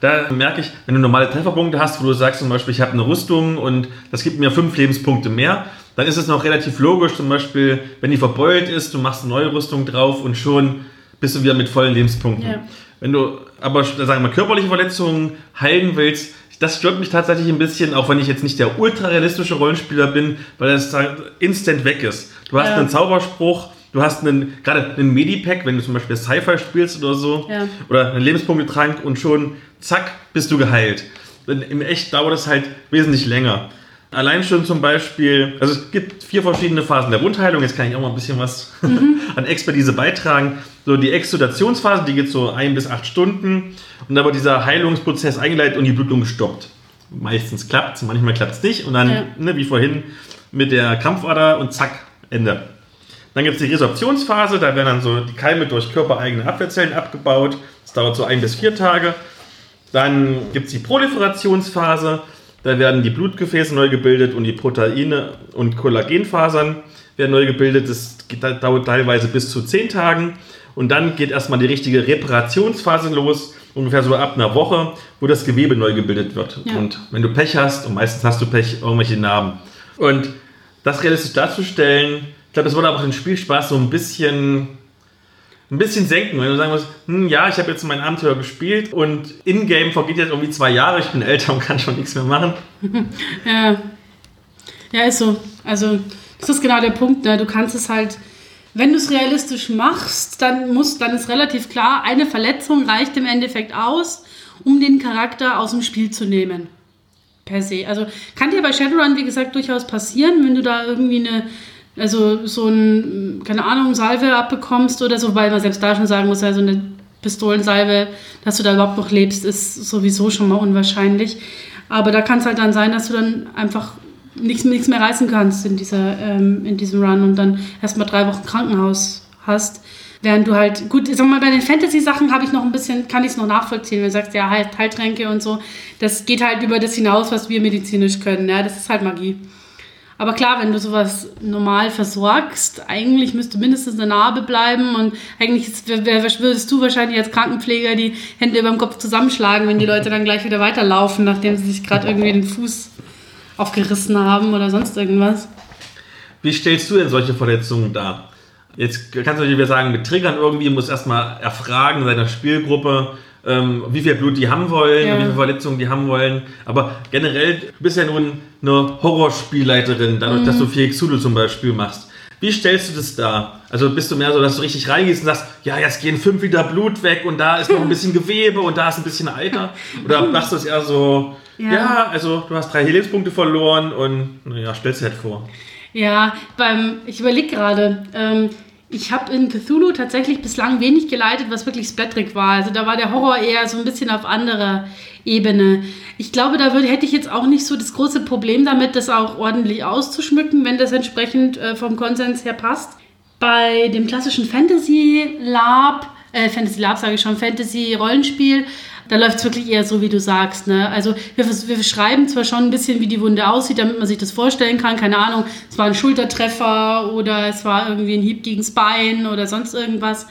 Speaker 2: Da merke ich, wenn du normale Trefferpunkte hast, wo du sagst zum Beispiel, ich habe eine Rüstung und das gibt mir fünf Lebenspunkte mehr, dann ist es noch relativ logisch, zum Beispiel, wenn die verbeult ist, du machst eine neue Rüstung drauf und schon bist du wieder mit vollen Lebenspunkten. Ja. Wenn du aber, sagen wir mal, körperliche Verletzungen heilen willst, das stört mich tatsächlich ein bisschen, auch wenn ich jetzt nicht der ultra-realistische Rollenspieler bin, weil das instant weg ist. Du hast ja. einen Zauberspruch, du hast einen, gerade einen Medipack, wenn du zum Beispiel Sci-Fi spielst oder so, ja. oder einen Lebenspunktetrank und schon zack, bist du geheilt. Im Echt dauert es halt wesentlich länger. Allein schon zum Beispiel, also es gibt vier verschiedene Phasen der Wundheilung. Jetzt kann ich auch mal ein bisschen was mhm. (laughs) an Expertise beitragen. So die Exudationsphase, die geht so ein bis acht Stunden. Und dann wird dieser Heilungsprozess eingeleitet und die Blutung gestoppt. Meistens klappt es, manchmal klappt es nicht. Und dann, ja. ne, wie vorhin, mit der Krampfader und zack, Ende. Dann gibt es die Resorptionsphase, da werden dann so die Keime durch körpereigene Abwehrzellen abgebaut. Das dauert so ein bis vier Tage. Dann gibt es die Proliferationsphase, da werden die Blutgefäße neu gebildet und die Proteine und Kollagenfasern werden neu gebildet. Das dauert teilweise bis zu zehn Tagen. Und dann geht erstmal die richtige Reparationsphase los, ungefähr so ab einer Woche, wo das Gewebe neu gebildet wird. Ja. Und wenn du Pech hast, und meistens hast du Pech, irgendwelche Narben. Und das realistisch darzustellen, ich glaube, das würde aber auch den Spielspaß so ein bisschen ein bisschen senken, wenn du sagen musst, hm, ja, ich habe jetzt mein Abenteuer gespielt und in-game vergeht jetzt irgendwie zwei Jahre, ich bin älter und kann schon nichts mehr machen. (laughs)
Speaker 1: ja. Ja, ist so. Also, das ist genau der Punkt. Ne? Du kannst es halt, wenn du es realistisch machst, dann muss, dann ist relativ klar, eine Verletzung reicht im Endeffekt aus, um den Charakter aus dem Spiel zu nehmen. Per se. Also kann dir bei Shadowrun, wie gesagt, durchaus passieren, wenn du da irgendwie eine also so ein, keine Ahnung, Salve abbekommst oder so, weil man selbst da schon sagen muss, also eine Pistolensalve, dass du da überhaupt noch lebst, ist sowieso schon mal unwahrscheinlich. Aber da kann es halt dann sein, dass du dann einfach nichts, nichts mehr reißen kannst in, dieser, ähm, in diesem Run und dann erstmal drei Wochen Krankenhaus hast. Während du halt, gut, sag mal, bei den Fantasy-Sachen habe ich noch ein bisschen, kann ich es noch nachvollziehen, wenn du sagst, ja, halt Heiltränke und so, das geht halt über das hinaus, was wir medizinisch können, ja, das ist halt Magie. Aber klar, wenn du sowas normal versorgst, eigentlich müsste mindestens eine Narbe bleiben und eigentlich würdest du wahrscheinlich als Krankenpfleger die Hände über dem Kopf zusammenschlagen, wenn die Leute dann gleich wieder weiterlaufen, nachdem sie sich gerade irgendwie den Fuß aufgerissen haben oder sonst irgendwas.
Speaker 2: Wie stellst du denn solche Verletzungen dar? Jetzt kannst du natürlich wieder sagen, mit Triggern irgendwie muss erstmal erfragen seiner Spielgruppe, ähm, wie viel Blut die haben wollen, ja. wie viele Verletzungen die haben wollen. Aber generell, du bist ja nun eine Horrorspielleiterin, dadurch, mhm. dass du viel Xulu zum Beispiel machst. Wie stellst du das dar? Also bist du mehr so, dass du richtig reingehst und sagst, ja, jetzt gehen fünf Liter Blut weg und da ist noch ein (laughs) bisschen Gewebe und da ist ein bisschen Alter? Oder machst du es eher so, ja. ja, also du hast drei Lebenspunkte verloren und naja, stellst dir halt vor.
Speaker 1: Ja, beim, ich überlege gerade, ähm, ich habe in Cthulhu tatsächlich bislang wenig geleitet, was wirklich Splattrick war. Also da war der Horror eher so ein bisschen auf anderer Ebene. Ich glaube, da würde, hätte ich jetzt auch nicht so das große Problem damit, das auch ordentlich auszuschmücken, wenn das entsprechend äh, vom Konsens her passt. Bei dem klassischen Fantasy Lab, äh, Fantasy Lab sage ich schon, Fantasy Rollenspiel, da läuft es wirklich eher so, wie du sagst. Ne? Also wir, wir schreiben zwar schon ein bisschen, wie die Wunde aussieht, damit man sich das vorstellen kann. Keine Ahnung, es war ein Schultertreffer oder es war irgendwie ein Hieb gegen das Bein oder sonst irgendwas.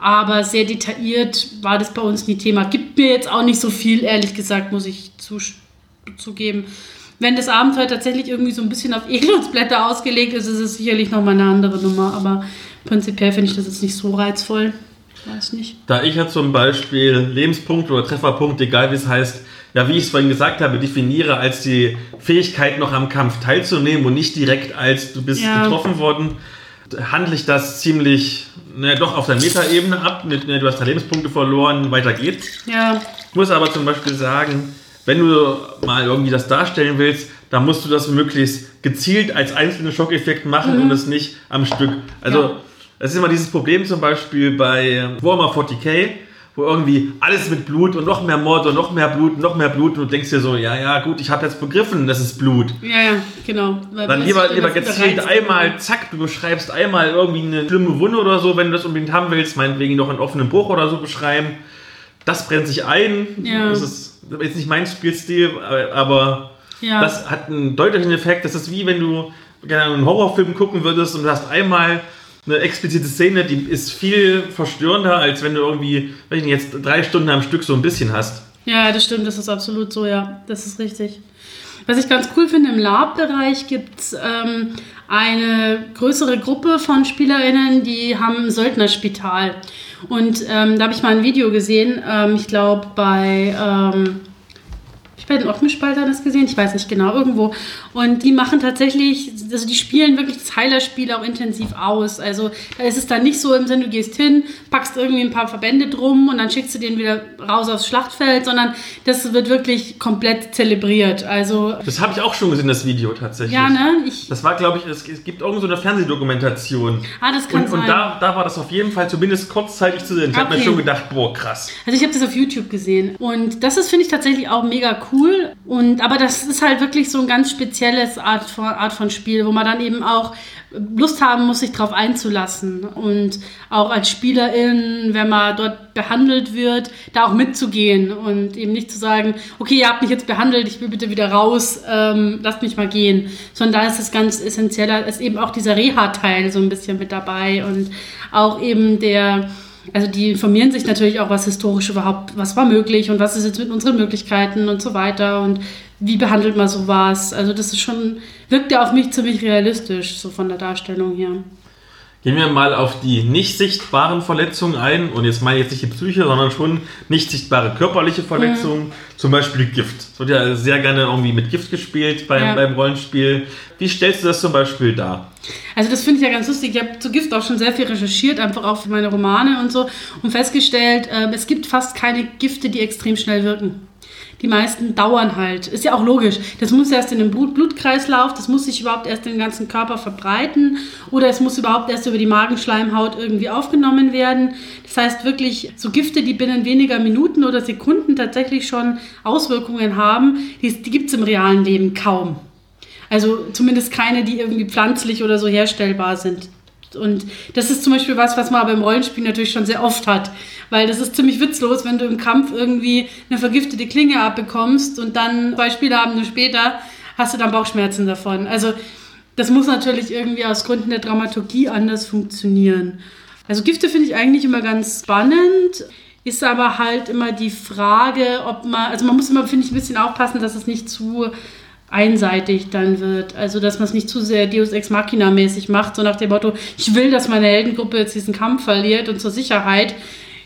Speaker 1: Aber sehr detailliert war das bei uns nie Thema. Gibt mir jetzt auch nicht so viel, ehrlich gesagt, muss ich zugeben. Wenn das Abenteuer tatsächlich irgendwie so ein bisschen auf Ekelungsblätter ausgelegt ist, ist es sicherlich nochmal eine andere Nummer. Aber prinzipiell finde ich das jetzt nicht so reizvoll weiß nicht.
Speaker 2: Da ich ja zum Beispiel Lebenspunkt oder Trefferpunkt, egal wie es heißt, ja, wie ich es vorhin gesagt habe, definiere als die Fähigkeit, noch am Kampf teilzunehmen und nicht direkt als du bist ja. getroffen worden, handle ich das ziemlich, naja, doch auf der Metaebene ab. Mit, ne, du hast da Lebenspunkte verloren, weiter geht's.
Speaker 1: Ja.
Speaker 2: Ich muss aber zum Beispiel sagen, wenn du mal irgendwie das darstellen willst, dann musst du das möglichst gezielt als einzelnen Schockeffekt machen mhm. und es nicht am Stück. Also ja. Das ist immer dieses Problem zum Beispiel bei Warhammer 40k, wo irgendwie alles mit Blut und noch mehr Mord und noch mehr Blut und noch mehr Blut und du denkst dir so, ja, ja, gut, ich habe jetzt begriffen, das ist Blut.
Speaker 1: Ja, ja, genau.
Speaker 2: Weil Dann lieber, lieber gezielt einmal, zack, du beschreibst einmal irgendwie eine schlimme Wunde oder so, wenn du das unbedingt haben willst, meinetwegen noch einen offenen Bruch oder so beschreiben. Das brennt sich ein. Ja. Das ist jetzt nicht mein Spielstil, aber ja. das hat einen deutlichen Effekt. Das ist wie wenn du einen Horrorfilm gucken würdest und du hast einmal eine explizite Szene, die ist viel verstörender, als wenn du irgendwie, ich nicht, jetzt drei Stunden am Stück so ein bisschen hast.
Speaker 1: Ja, das stimmt, das ist absolut so, ja. Das ist richtig. Was ich ganz cool finde, im Lab-Bereich gibt es ähm, eine größere Gruppe von SpielerInnen, die haben ein Söldnerspital. Und ähm, da habe ich mal ein Video gesehen, ähm, ich glaube bei ähm, ich bei den Offenspaltern das gesehen, ich weiß nicht genau, irgendwo. Und die machen tatsächlich, also die spielen wirklich das Heilerspiel auch intensiv aus. Also da ist es dann nicht so im Sinne, du gehst hin, packst irgendwie ein paar Verbände drum und dann schickst du den wieder raus aufs Schlachtfeld, sondern das wird wirklich komplett zelebriert. Also
Speaker 2: das habe ich auch schon gesehen, das Video tatsächlich.
Speaker 1: Ja, ne?
Speaker 2: Ich, das war, glaube ich, es, es gibt irgend so eine Fernsehdokumentation.
Speaker 1: Ah, das kann
Speaker 2: und,
Speaker 1: sein.
Speaker 2: Und da, da war das auf jeden Fall zumindest kurzzeitig zu sehen. Ich okay. habe mir schon gedacht, boah, krass.
Speaker 1: Also ich habe das auf YouTube gesehen und das ist, finde ich, tatsächlich auch mega cool cool. Und, aber das ist halt wirklich so ein ganz spezielles Art von, Art von Spiel, wo man dann eben auch Lust haben muss, sich darauf einzulassen. Und auch als Spielerin, wenn man dort behandelt wird, da auch mitzugehen und eben nicht zu sagen, okay, ihr habt mich jetzt behandelt, ich will bitte wieder raus, ähm, lasst mich mal gehen. Sondern da ist es ganz essentieller, ist eben auch dieser Reha-Teil so ein bisschen mit dabei und auch eben der also die informieren sich natürlich auch, was historisch überhaupt, was war möglich und was ist jetzt mit unseren Möglichkeiten und so weiter und wie behandelt man sowas. Also das ist schon, wirkt ja auf mich ziemlich realistisch, so von der Darstellung her.
Speaker 2: Gehen wir mal auf die nicht sichtbaren Verletzungen ein. Und jetzt meine ich jetzt nicht die Psyche, sondern schon nicht sichtbare körperliche Verletzungen. Mhm. Zum Beispiel Gift. Es wird ja sehr gerne irgendwie mit Gift gespielt beim, ja. beim Rollenspiel. Wie stellst du das zum Beispiel dar?
Speaker 1: Also das finde ich ja ganz lustig. Ich habe zu Gift auch schon sehr viel recherchiert, einfach auch für meine Romane und so. Und festgestellt, äh, es gibt fast keine Gifte, die extrem schnell wirken die meisten dauern halt. Ist ja auch logisch. Das muss erst in den Blut Blutkreislauf, das muss sich überhaupt erst in den ganzen Körper verbreiten oder es muss überhaupt erst über die Magenschleimhaut irgendwie aufgenommen werden. Das heißt wirklich, so Gifte, die binnen weniger Minuten oder Sekunden tatsächlich schon Auswirkungen haben, die, die gibt es im realen Leben kaum. Also zumindest keine, die irgendwie pflanzlich oder so herstellbar sind. Und das ist zum Beispiel was, was man aber im Rollenspiel natürlich schon sehr oft hat. Weil das ist ziemlich witzlos, wenn du im Kampf irgendwie eine vergiftete Klinge abbekommst und dann zwei Spielabende später hast du dann Bauchschmerzen davon. Also das muss natürlich irgendwie aus Gründen der Dramaturgie anders funktionieren. Also Gifte finde ich eigentlich immer ganz spannend. Ist aber halt immer die Frage, ob man, also man muss immer, finde ich, ein bisschen aufpassen, dass es nicht zu einseitig dann wird. Also, dass man es nicht zu sehr Deus Ex Machina-mäßig macht, so nach dem Motto, ich will, dass meine Heldengruppe jetzt diesen Kampf verliert und zur Sicherheit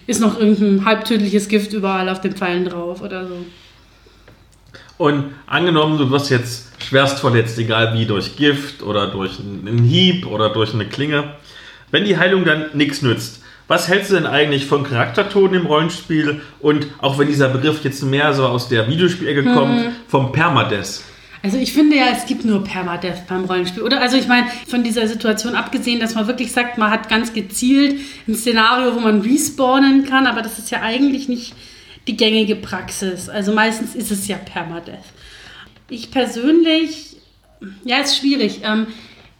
Speaker 1: ist noch irgendein halbtödliches Gift überall auf den Pfeilen drauf oder so.
Speaker 2: Und angenommen, du wirst jetzt schwerst verletzt, egal wie, durch Gift oder durch einen Hieb oder durch eine Klinge. Wenn die Heilung dann nichts nützt, was hältst du denn eigentlich von Charaktertoten im Rollenspiel und auch wenn dieser Begriff jetzt mehr so aus der Videospielecke hm. kommt, vom Permadeath?
Speaker 1: Also ich finde ja, es gibt nur Permadeath beim Rollenspiel. Oder also ich meine, von dieser Situation abgesehen, dass man wirklich sagt, man hat ganz gezielt ein Szenario, wo man respawnen kann, aber das ist ja eigentlich nicht die gängige Praxis. Also meistens ist es ja Permadeath. Ich persönlich, ja, ist schwierig. Ähm,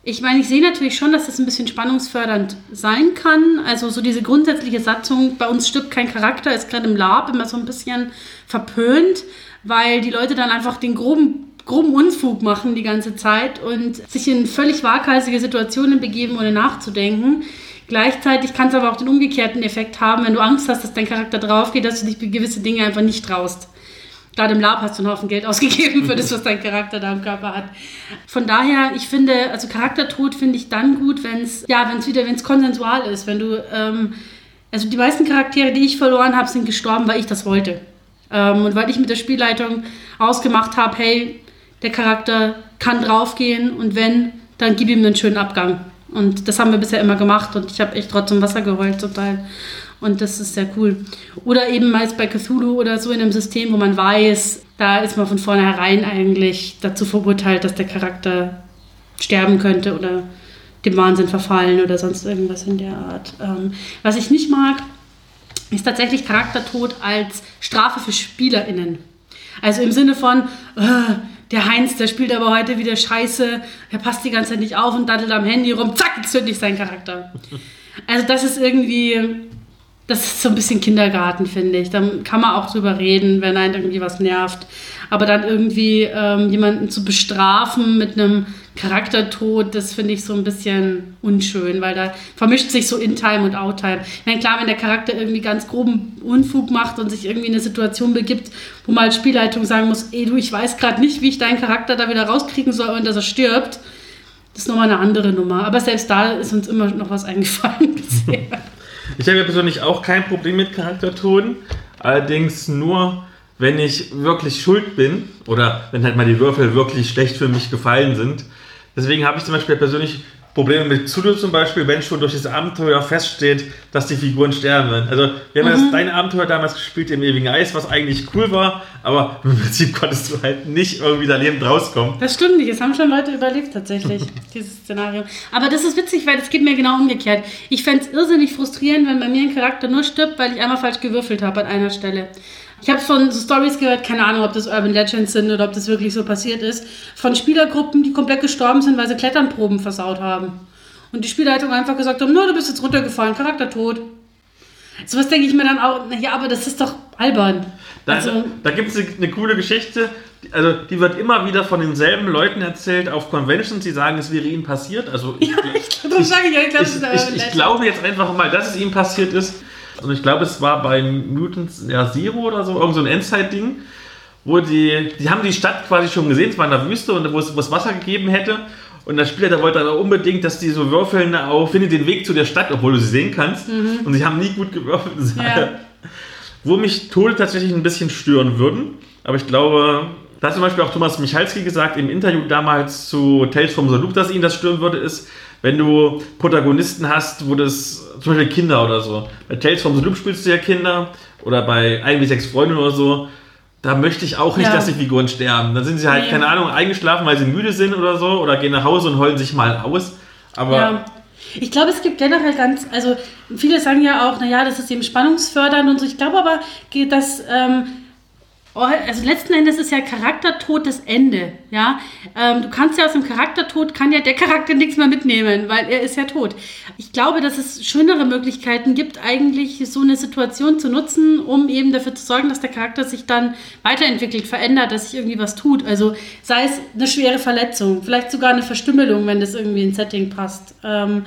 Speaker 1: ich meine, ich sehe natürlich schon, dass das ein bisschen spannungsfördernd sein kann. Also so diese grundsätzliche Satzung, bei uns stirbt kein Charakter, ist gerade im Lab immer so ein bisschen verpönt, weil die Leute dann einfach den groben groben Unfug machen die ganze Zeit und sich in völlig waghalsige Situationen begeben, ohne nachzudenken. Gleichzeitig kann es aber auch den umgekehrten Effekt haben, wenn du Angst hast, dass dein Charakter draufgeht, dass du dich gewisse Dinge einfach nicht traust. Gerade im Lab hast du einen Haufen Geld (laughs) ausgegeben für das, was dein Charakter da im Körper hat. Von daher, ich finde, also Charaktertod finde ich dann gut, wenn es, ja, wenn es wieder, wenn es konsensual ist. Wenn du, ähm, also die meisten Charaktere, die ich verloren habe, sind gestorben, weil ich das wollte. Ähm, und weil ich mit der Spielleitung ausgemacht habe, hey, der Charakter kann draufgehen und wenn, dann gib ihm einen schönen Abgang. Und das haben wir bisher immer gemacht und ich habe echt trotzdem Wasser geheult zum Teil. Und das ist sehr cool. Oder eben meist bei Cthulhu oder so in einem System, wo man weiß, da ist man von vornherein eigentlich dazu verurteilt, dass der Charakter sterben könnte oder dem Wahnsinn verfallen oder sonst irgendwas in der Art. Ähm, was ich nicht mag, ist tatsächlich Charaktertod als Strafe für SpielerInnen. Also im Sinne von, äh, der Heinz, der spielt aber heute wieder scheiße, er passt die ganze Zeit nicht auf und daddelt am Handy rum, zack, zünde ich seinen Charakter. Also das ist irgendwie, das ist so ein bisschen Kindergarten, finde ich. Da kann man auch drüber reden, wenn einen irgendwie was nervt. Aber dann irgendwie ähm, jemanden zu bestrafen mit einem Charaktertod, das finde ich so ein bisschen unschön, weil da vermischt sich so In-Time und Out-Time. Ich meine, klar, wenn der Charakter irgendwie ganz groben Unfug macht und sich irgendwie in eine Situation begibt, wo mal Spielleitung sagen muss, ey du, ich weiß gerade nicht, wie ich deinen Charakter da wieder rauskriegen soll und dass er stirbt, das ist nochmal eine andere Nummer. Aber selbst da ist uns immer noch was (laughs) eingefallen bisher.
Speaker 2: Ich habe ja persönlich auch kein Problem mit Charaktertoden, allerdings nur wenn ich wirklich schuld bin oder wenn halt mal die Würfel wirklich schlecht für mich gefallen sind. Deswegen habe ich zum Beispiel persönlich Probleme mit Zulu zum Beispiel, wenn schon durch das Abenteuer feststeht, dass die Figuren sterben werden. Also, wir haben mhm. das deine Abenteuer damals gespielt im ewigen Eis, was eigentlich cool war, aber (laughs) im Prinzip konntest du halt nicht irgendwie da lebend rauskommen.
Speaker 1: Das stimmt nicht, es haben schon Leute überlebt tatsächlich, (laughs) dieses Szenario. Aber das ist witzig, weil es geht mir genau umgekehrt. Ich fände es irrsinnig frustrierend, wenn bei mir ein Charakter nur stirbt, weil ich einmal falsch gewürfelt habe an einer Stelle. Ich habe von so Stories gehört, keine Ahnung, ob das Urban Legends sind oder ob das wirklich so passiert ist, von Spielergruppen, die komplett gestorben sind, weil sie Kletternproben versaut haben. Und die Spielleitung einfach gesagt haben, no, du bist jetzt runtergefallen, Charakter tot. Sowas denke ich mir dann auch, ja, aber das ist doch albern.
Speaker 2: Da, also, da gibt es eine, eine, coole Geschichte, also die wird immer wieder von denselben Leuten erzählt auf Conventions, die sagen, es wäre ihnen passiert. Also
Speaker 1: ja, ich, sage ich, ich,
Speaker 2: ich, ich, ich glaube jetzt einfach mal, dass es ihm passiert ist. Und ich glaube, es war bei Mutants ja, Zero oder so, irgend so ein Endzeit-Ding, wo die, die haben die Stadt quasi schon gesehen, es war in der Wüste und wo es, wo es Wasser gegeben hätte. Und der Spieler, der wollte dann unbedingt, dass die so würfeln auf, finde den Weg zu der Stadt, obwohl du sie sehen kannst. Mhm. Und sie haben nie gut gewürfelt. (laughs) Ja. Wo mich Tode tatsächlich ein bisschen stören würden. Aber ich glaube, da hat zum Beispiel auch Thomas Michalski gesagt im Interview damals zu Tales from the Loop, dass ihn das stören würde, ist, wenn du Protagonisten hast, wo das, zum Beispiel Kinder oder so. Bei Tales from the Loop spielst du ja Kinder oder bei 1 wie 6 Freunden oder so. Da möchte ich auch nicht, ja. dass die Figuren sterben. Dann sind sie halt, nee. keine Ahnung, eingeschlafen, weil sie müde sind oder so oder gehen nach Hause und heulen sich mal aus. Aber. Ja.
Speaker 1: Ich glaube, es gibt generell ganz, also viele sagen ja auch, naja, das ist eben spannungsfördernd und so. Ich glaube aber, dass ähm, also letzten Endes ist ja Charaktertod das Ende, ja. Ähm, du kannst ja aus dem Charaktertod, kann ja der Charakter nichts mehr mitnehmen, weil er ist ja tot. Ich glaube, dass es schönere Möglichkeiten gibt, eigentlich so eine Situation zu nutzen, um eben dafür zu sorgen, dass der Charakter sich dann weiterentwickelt, verändert, dass sich irgendwie was tut. Also sei es eine schwere Verletzung, vielleicht sogar eine Verstümmelung, wenn das irgendwie ins Setting passt. Ähm,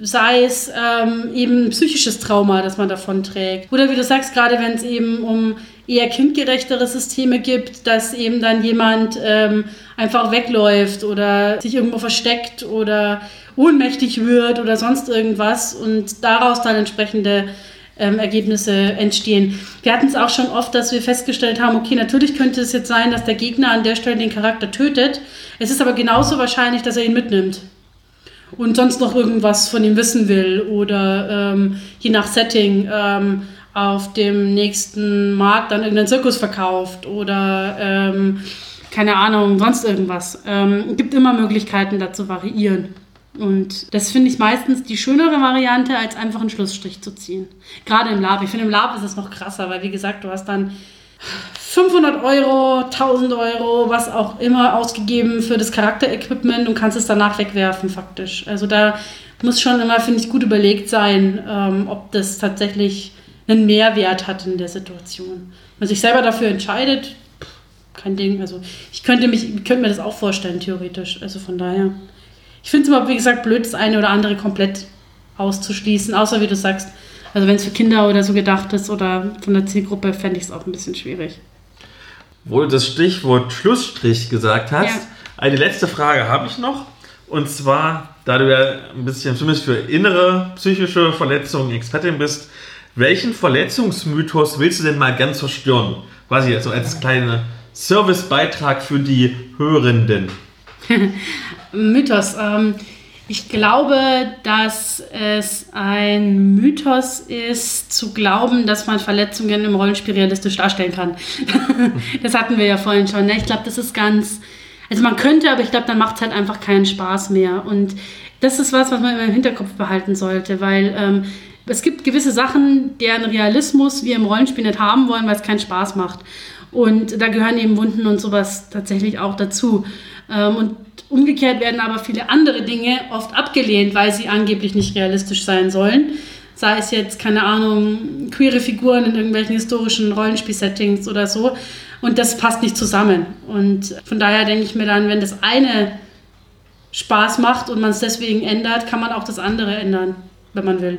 Speaker 1: sei es ähm, eben psychisches Trauma, das man davon trägt. Oder wie du sagst, gerade wenn es eben um eher kindgerechtere Systeme gibt, dass eben dann jemand ähm, einfach wegläuft oder sich irgendwo versteckt oder ohnmächtig wird oder sonst irgendwas und daraus dann entsprechende ähm, Ergebnisse entstehen. Wir hatten es auch schon oft, dass wir festgestellt haben, okay, natürlich könnte es jetzt sein, dass der Gegner an der Stelle den Charakter tötet. Es ist aber genauso wahrscheinlich, dass er ihn mitnimmt und sonst noch irgendwas von ihm wissen will oder ähm, je nach Setting ähm, auf dem nächsten Markt dann irgendeinen Zirkus verkauft oder ähm, keine Ahnung, sonst irgendwas. Ähm, gibt immer Möglichkeiten, da zu variieren. Und das finde ich meistens die schönere Variante, als einfach einen Schlussstrich zu ziehen. Gerade im Lab. Ich finde, im Lab ist es noch krasser, weil, wie gesagt, du hast dann 500 Euro, 1000 Euro, was auch immer ausgegeben für das Charakterequipment und kannst es danach wegwerfen, faktisch. Also da muss schon immer, finde ich, gut überlegt sein, ähm, ob das tatsächlich einen Mehrwert hat in der Situation. Wenn man sich selber dafür entscheidet, kein Ding. Also ich könnte, mich, ich könnte mir das auch vorstellen, theoretisch. Also von daher. Ich finde es immer, wie gesagt, blöd, das eine oder andere komplett auszuschließen, außer wie du sagst, also wenn es für Kinder oder so gedacht ist oder von der Zielgruppe, fände ich es auch ein bisschen schwierig.
Speaker 2: Wo du das Stichwort Schlussstrich gesagt hast, ja. eine letzte Frage habe ich noch. Und zwar, da du ja ein bisschen, zumindest für innere psychische Verletzungen Expertin bist, welchen Verletzungsmythos willst du denn mal ganz zerstören? Quasi also als kleiner Servicebeitrag für die Hörenden. (laughs)
Speaker 1: Mythos. Ähm, ich glaube, dass es ein Mythos ist, zu glauben, dass man Verletzungen im Rollenspiel realistisch darstellen kann. (laughs) das hatten wir ja vorhin schon. Ne? Ich glaube, das ist ganz. Also man könnte, aber ich glaube, dann macht es halt einfach keinen Spaß mehr. Und das ist was, was man immer im Hinterkopf behalten sollte, weil ähm, es gibt gewisse Sachen, deren Realismus wir im Rollenspiel nicht haben wollen, weil es keinen Spaß macht. Und da gehören eben Wunden und sowas tatsächlich auch dazu. Ähm, und umgekehrt werden aber viele andere Dinge oft abgelehnt, weil sie angeblich nicht realistisch sein sollen. Sei es jetzt, keine Ahnung, queere Figuren in irgendwelchen historischen Rollenspiel-Settings oder so. Und das passt nicht zusammen. Und von daher denke ich mir dann, wenn das eine Spaß macht und man es deswegen ändert, kann man auch das andere ändern, wenn man will.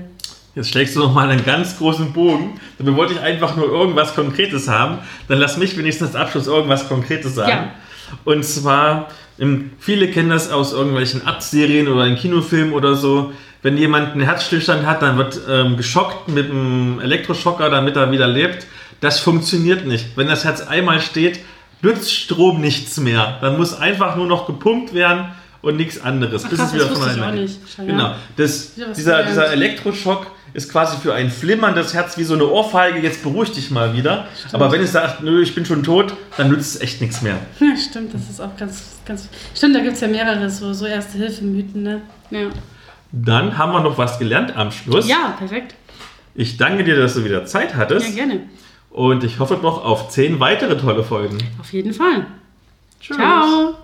Speaker 2: Jetzt schlägst du noch mal einen ganz großen Bogen. Dabei wollte ich einfach nur irgendwas Konkretes haben. Dann lass mich wenigstens als Abschluss irgendwas Konkretes sagen. Ja. Und zwar, viele kennen das aus irgendwelchen Arztserien oder in Kinofilmen oder so. Wenn jemand einen Herzstillstand hat, dann wird ähm, geschockt mit einem Elektroschocker, damit er wieder lebt. Das funktioniert nicht. Wenn das Herz einmal steht, nützt Strom nichts mehr. Dann muss einfach nur noch gepumpt werden und nichts anderes.
Speaker 1: Ach, bis krass, es wieder von alleine
Speaker 2: Genau. Das, dieser, dieser Elektroschock ist quasi für ein flimmerndes Herz wie so eine Ohrfeige, jetzt beruhig dich mal wieder. Stimmt. Aber wenn es sagt, nö, ich bin schon tot, dann nützt es echt nichts mehr.
Speaker 1: Ja, stimmt, das ist auch ganz, ganz. Stimmt, da gibt es ja mehrere so, so Erste-Hilfe-Mythen, ne? Ja.
Speaker 2: Dann haben wir noch was gelernt am Schluss.
Speaker 1: Ja, perfekt.
Speaker 2: Ich danke dir, dass du wieder Zeit hattest.
Speaker 1: Ja, gerne.
Speaker 2: Und ich hoffe noch auf zehn weitere tolle Folgen.
Speaker 1: Auf jeden Fall. Tschüss. Ciao.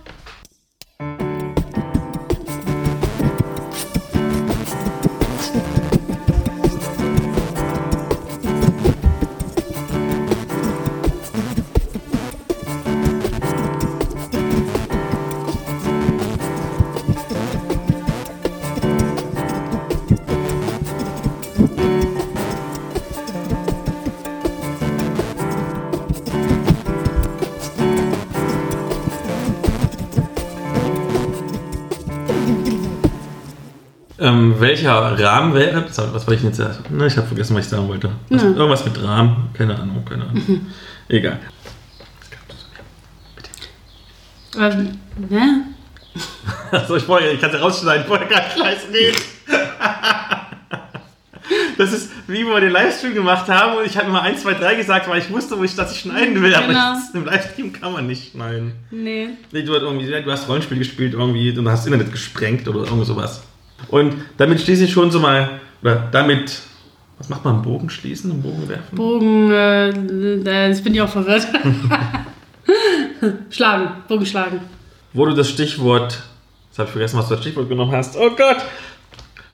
Speaker 2: Ähm, welcher Rahmen wäre. Was wollte ich jetzt sagen? Ich habe vergessen, was ich sagen wollte. Was, ja. Irgendwas mit Rahmen. Keine Ahnung, keine Ahnung. Mhm. Egal. Ähm, ne? (laughs) Achso, ich, ich kann es ja rausschneiden, vorher gar nicht leise reden. Das ist wie wir den Livestream gemacht haben und ich habe immer 1, 2, 3 gesagt, weil ich wusste, wo ich das schneiden will, genau. aber im Livestream kann man nicht schneiden. Nee. nee du, hast irgendwie, du hast Rollenspiel gespielt irgendwie und hast Internet gesprengt oder irgend sowas. Und damit schließe ich schon so mal, oder damit Was macht man? Bogen schließen und Bogen werfen?
Speaker 1: Bogen, äh, äh, jetzt bin ich auch verwirrt. (laughs) schlagen, Bogen schlagen.
Speaker 2: Wo du das Stichwort, jetzt habe ich vergessen, was du das Stichwort genommen hast. Oh Gott!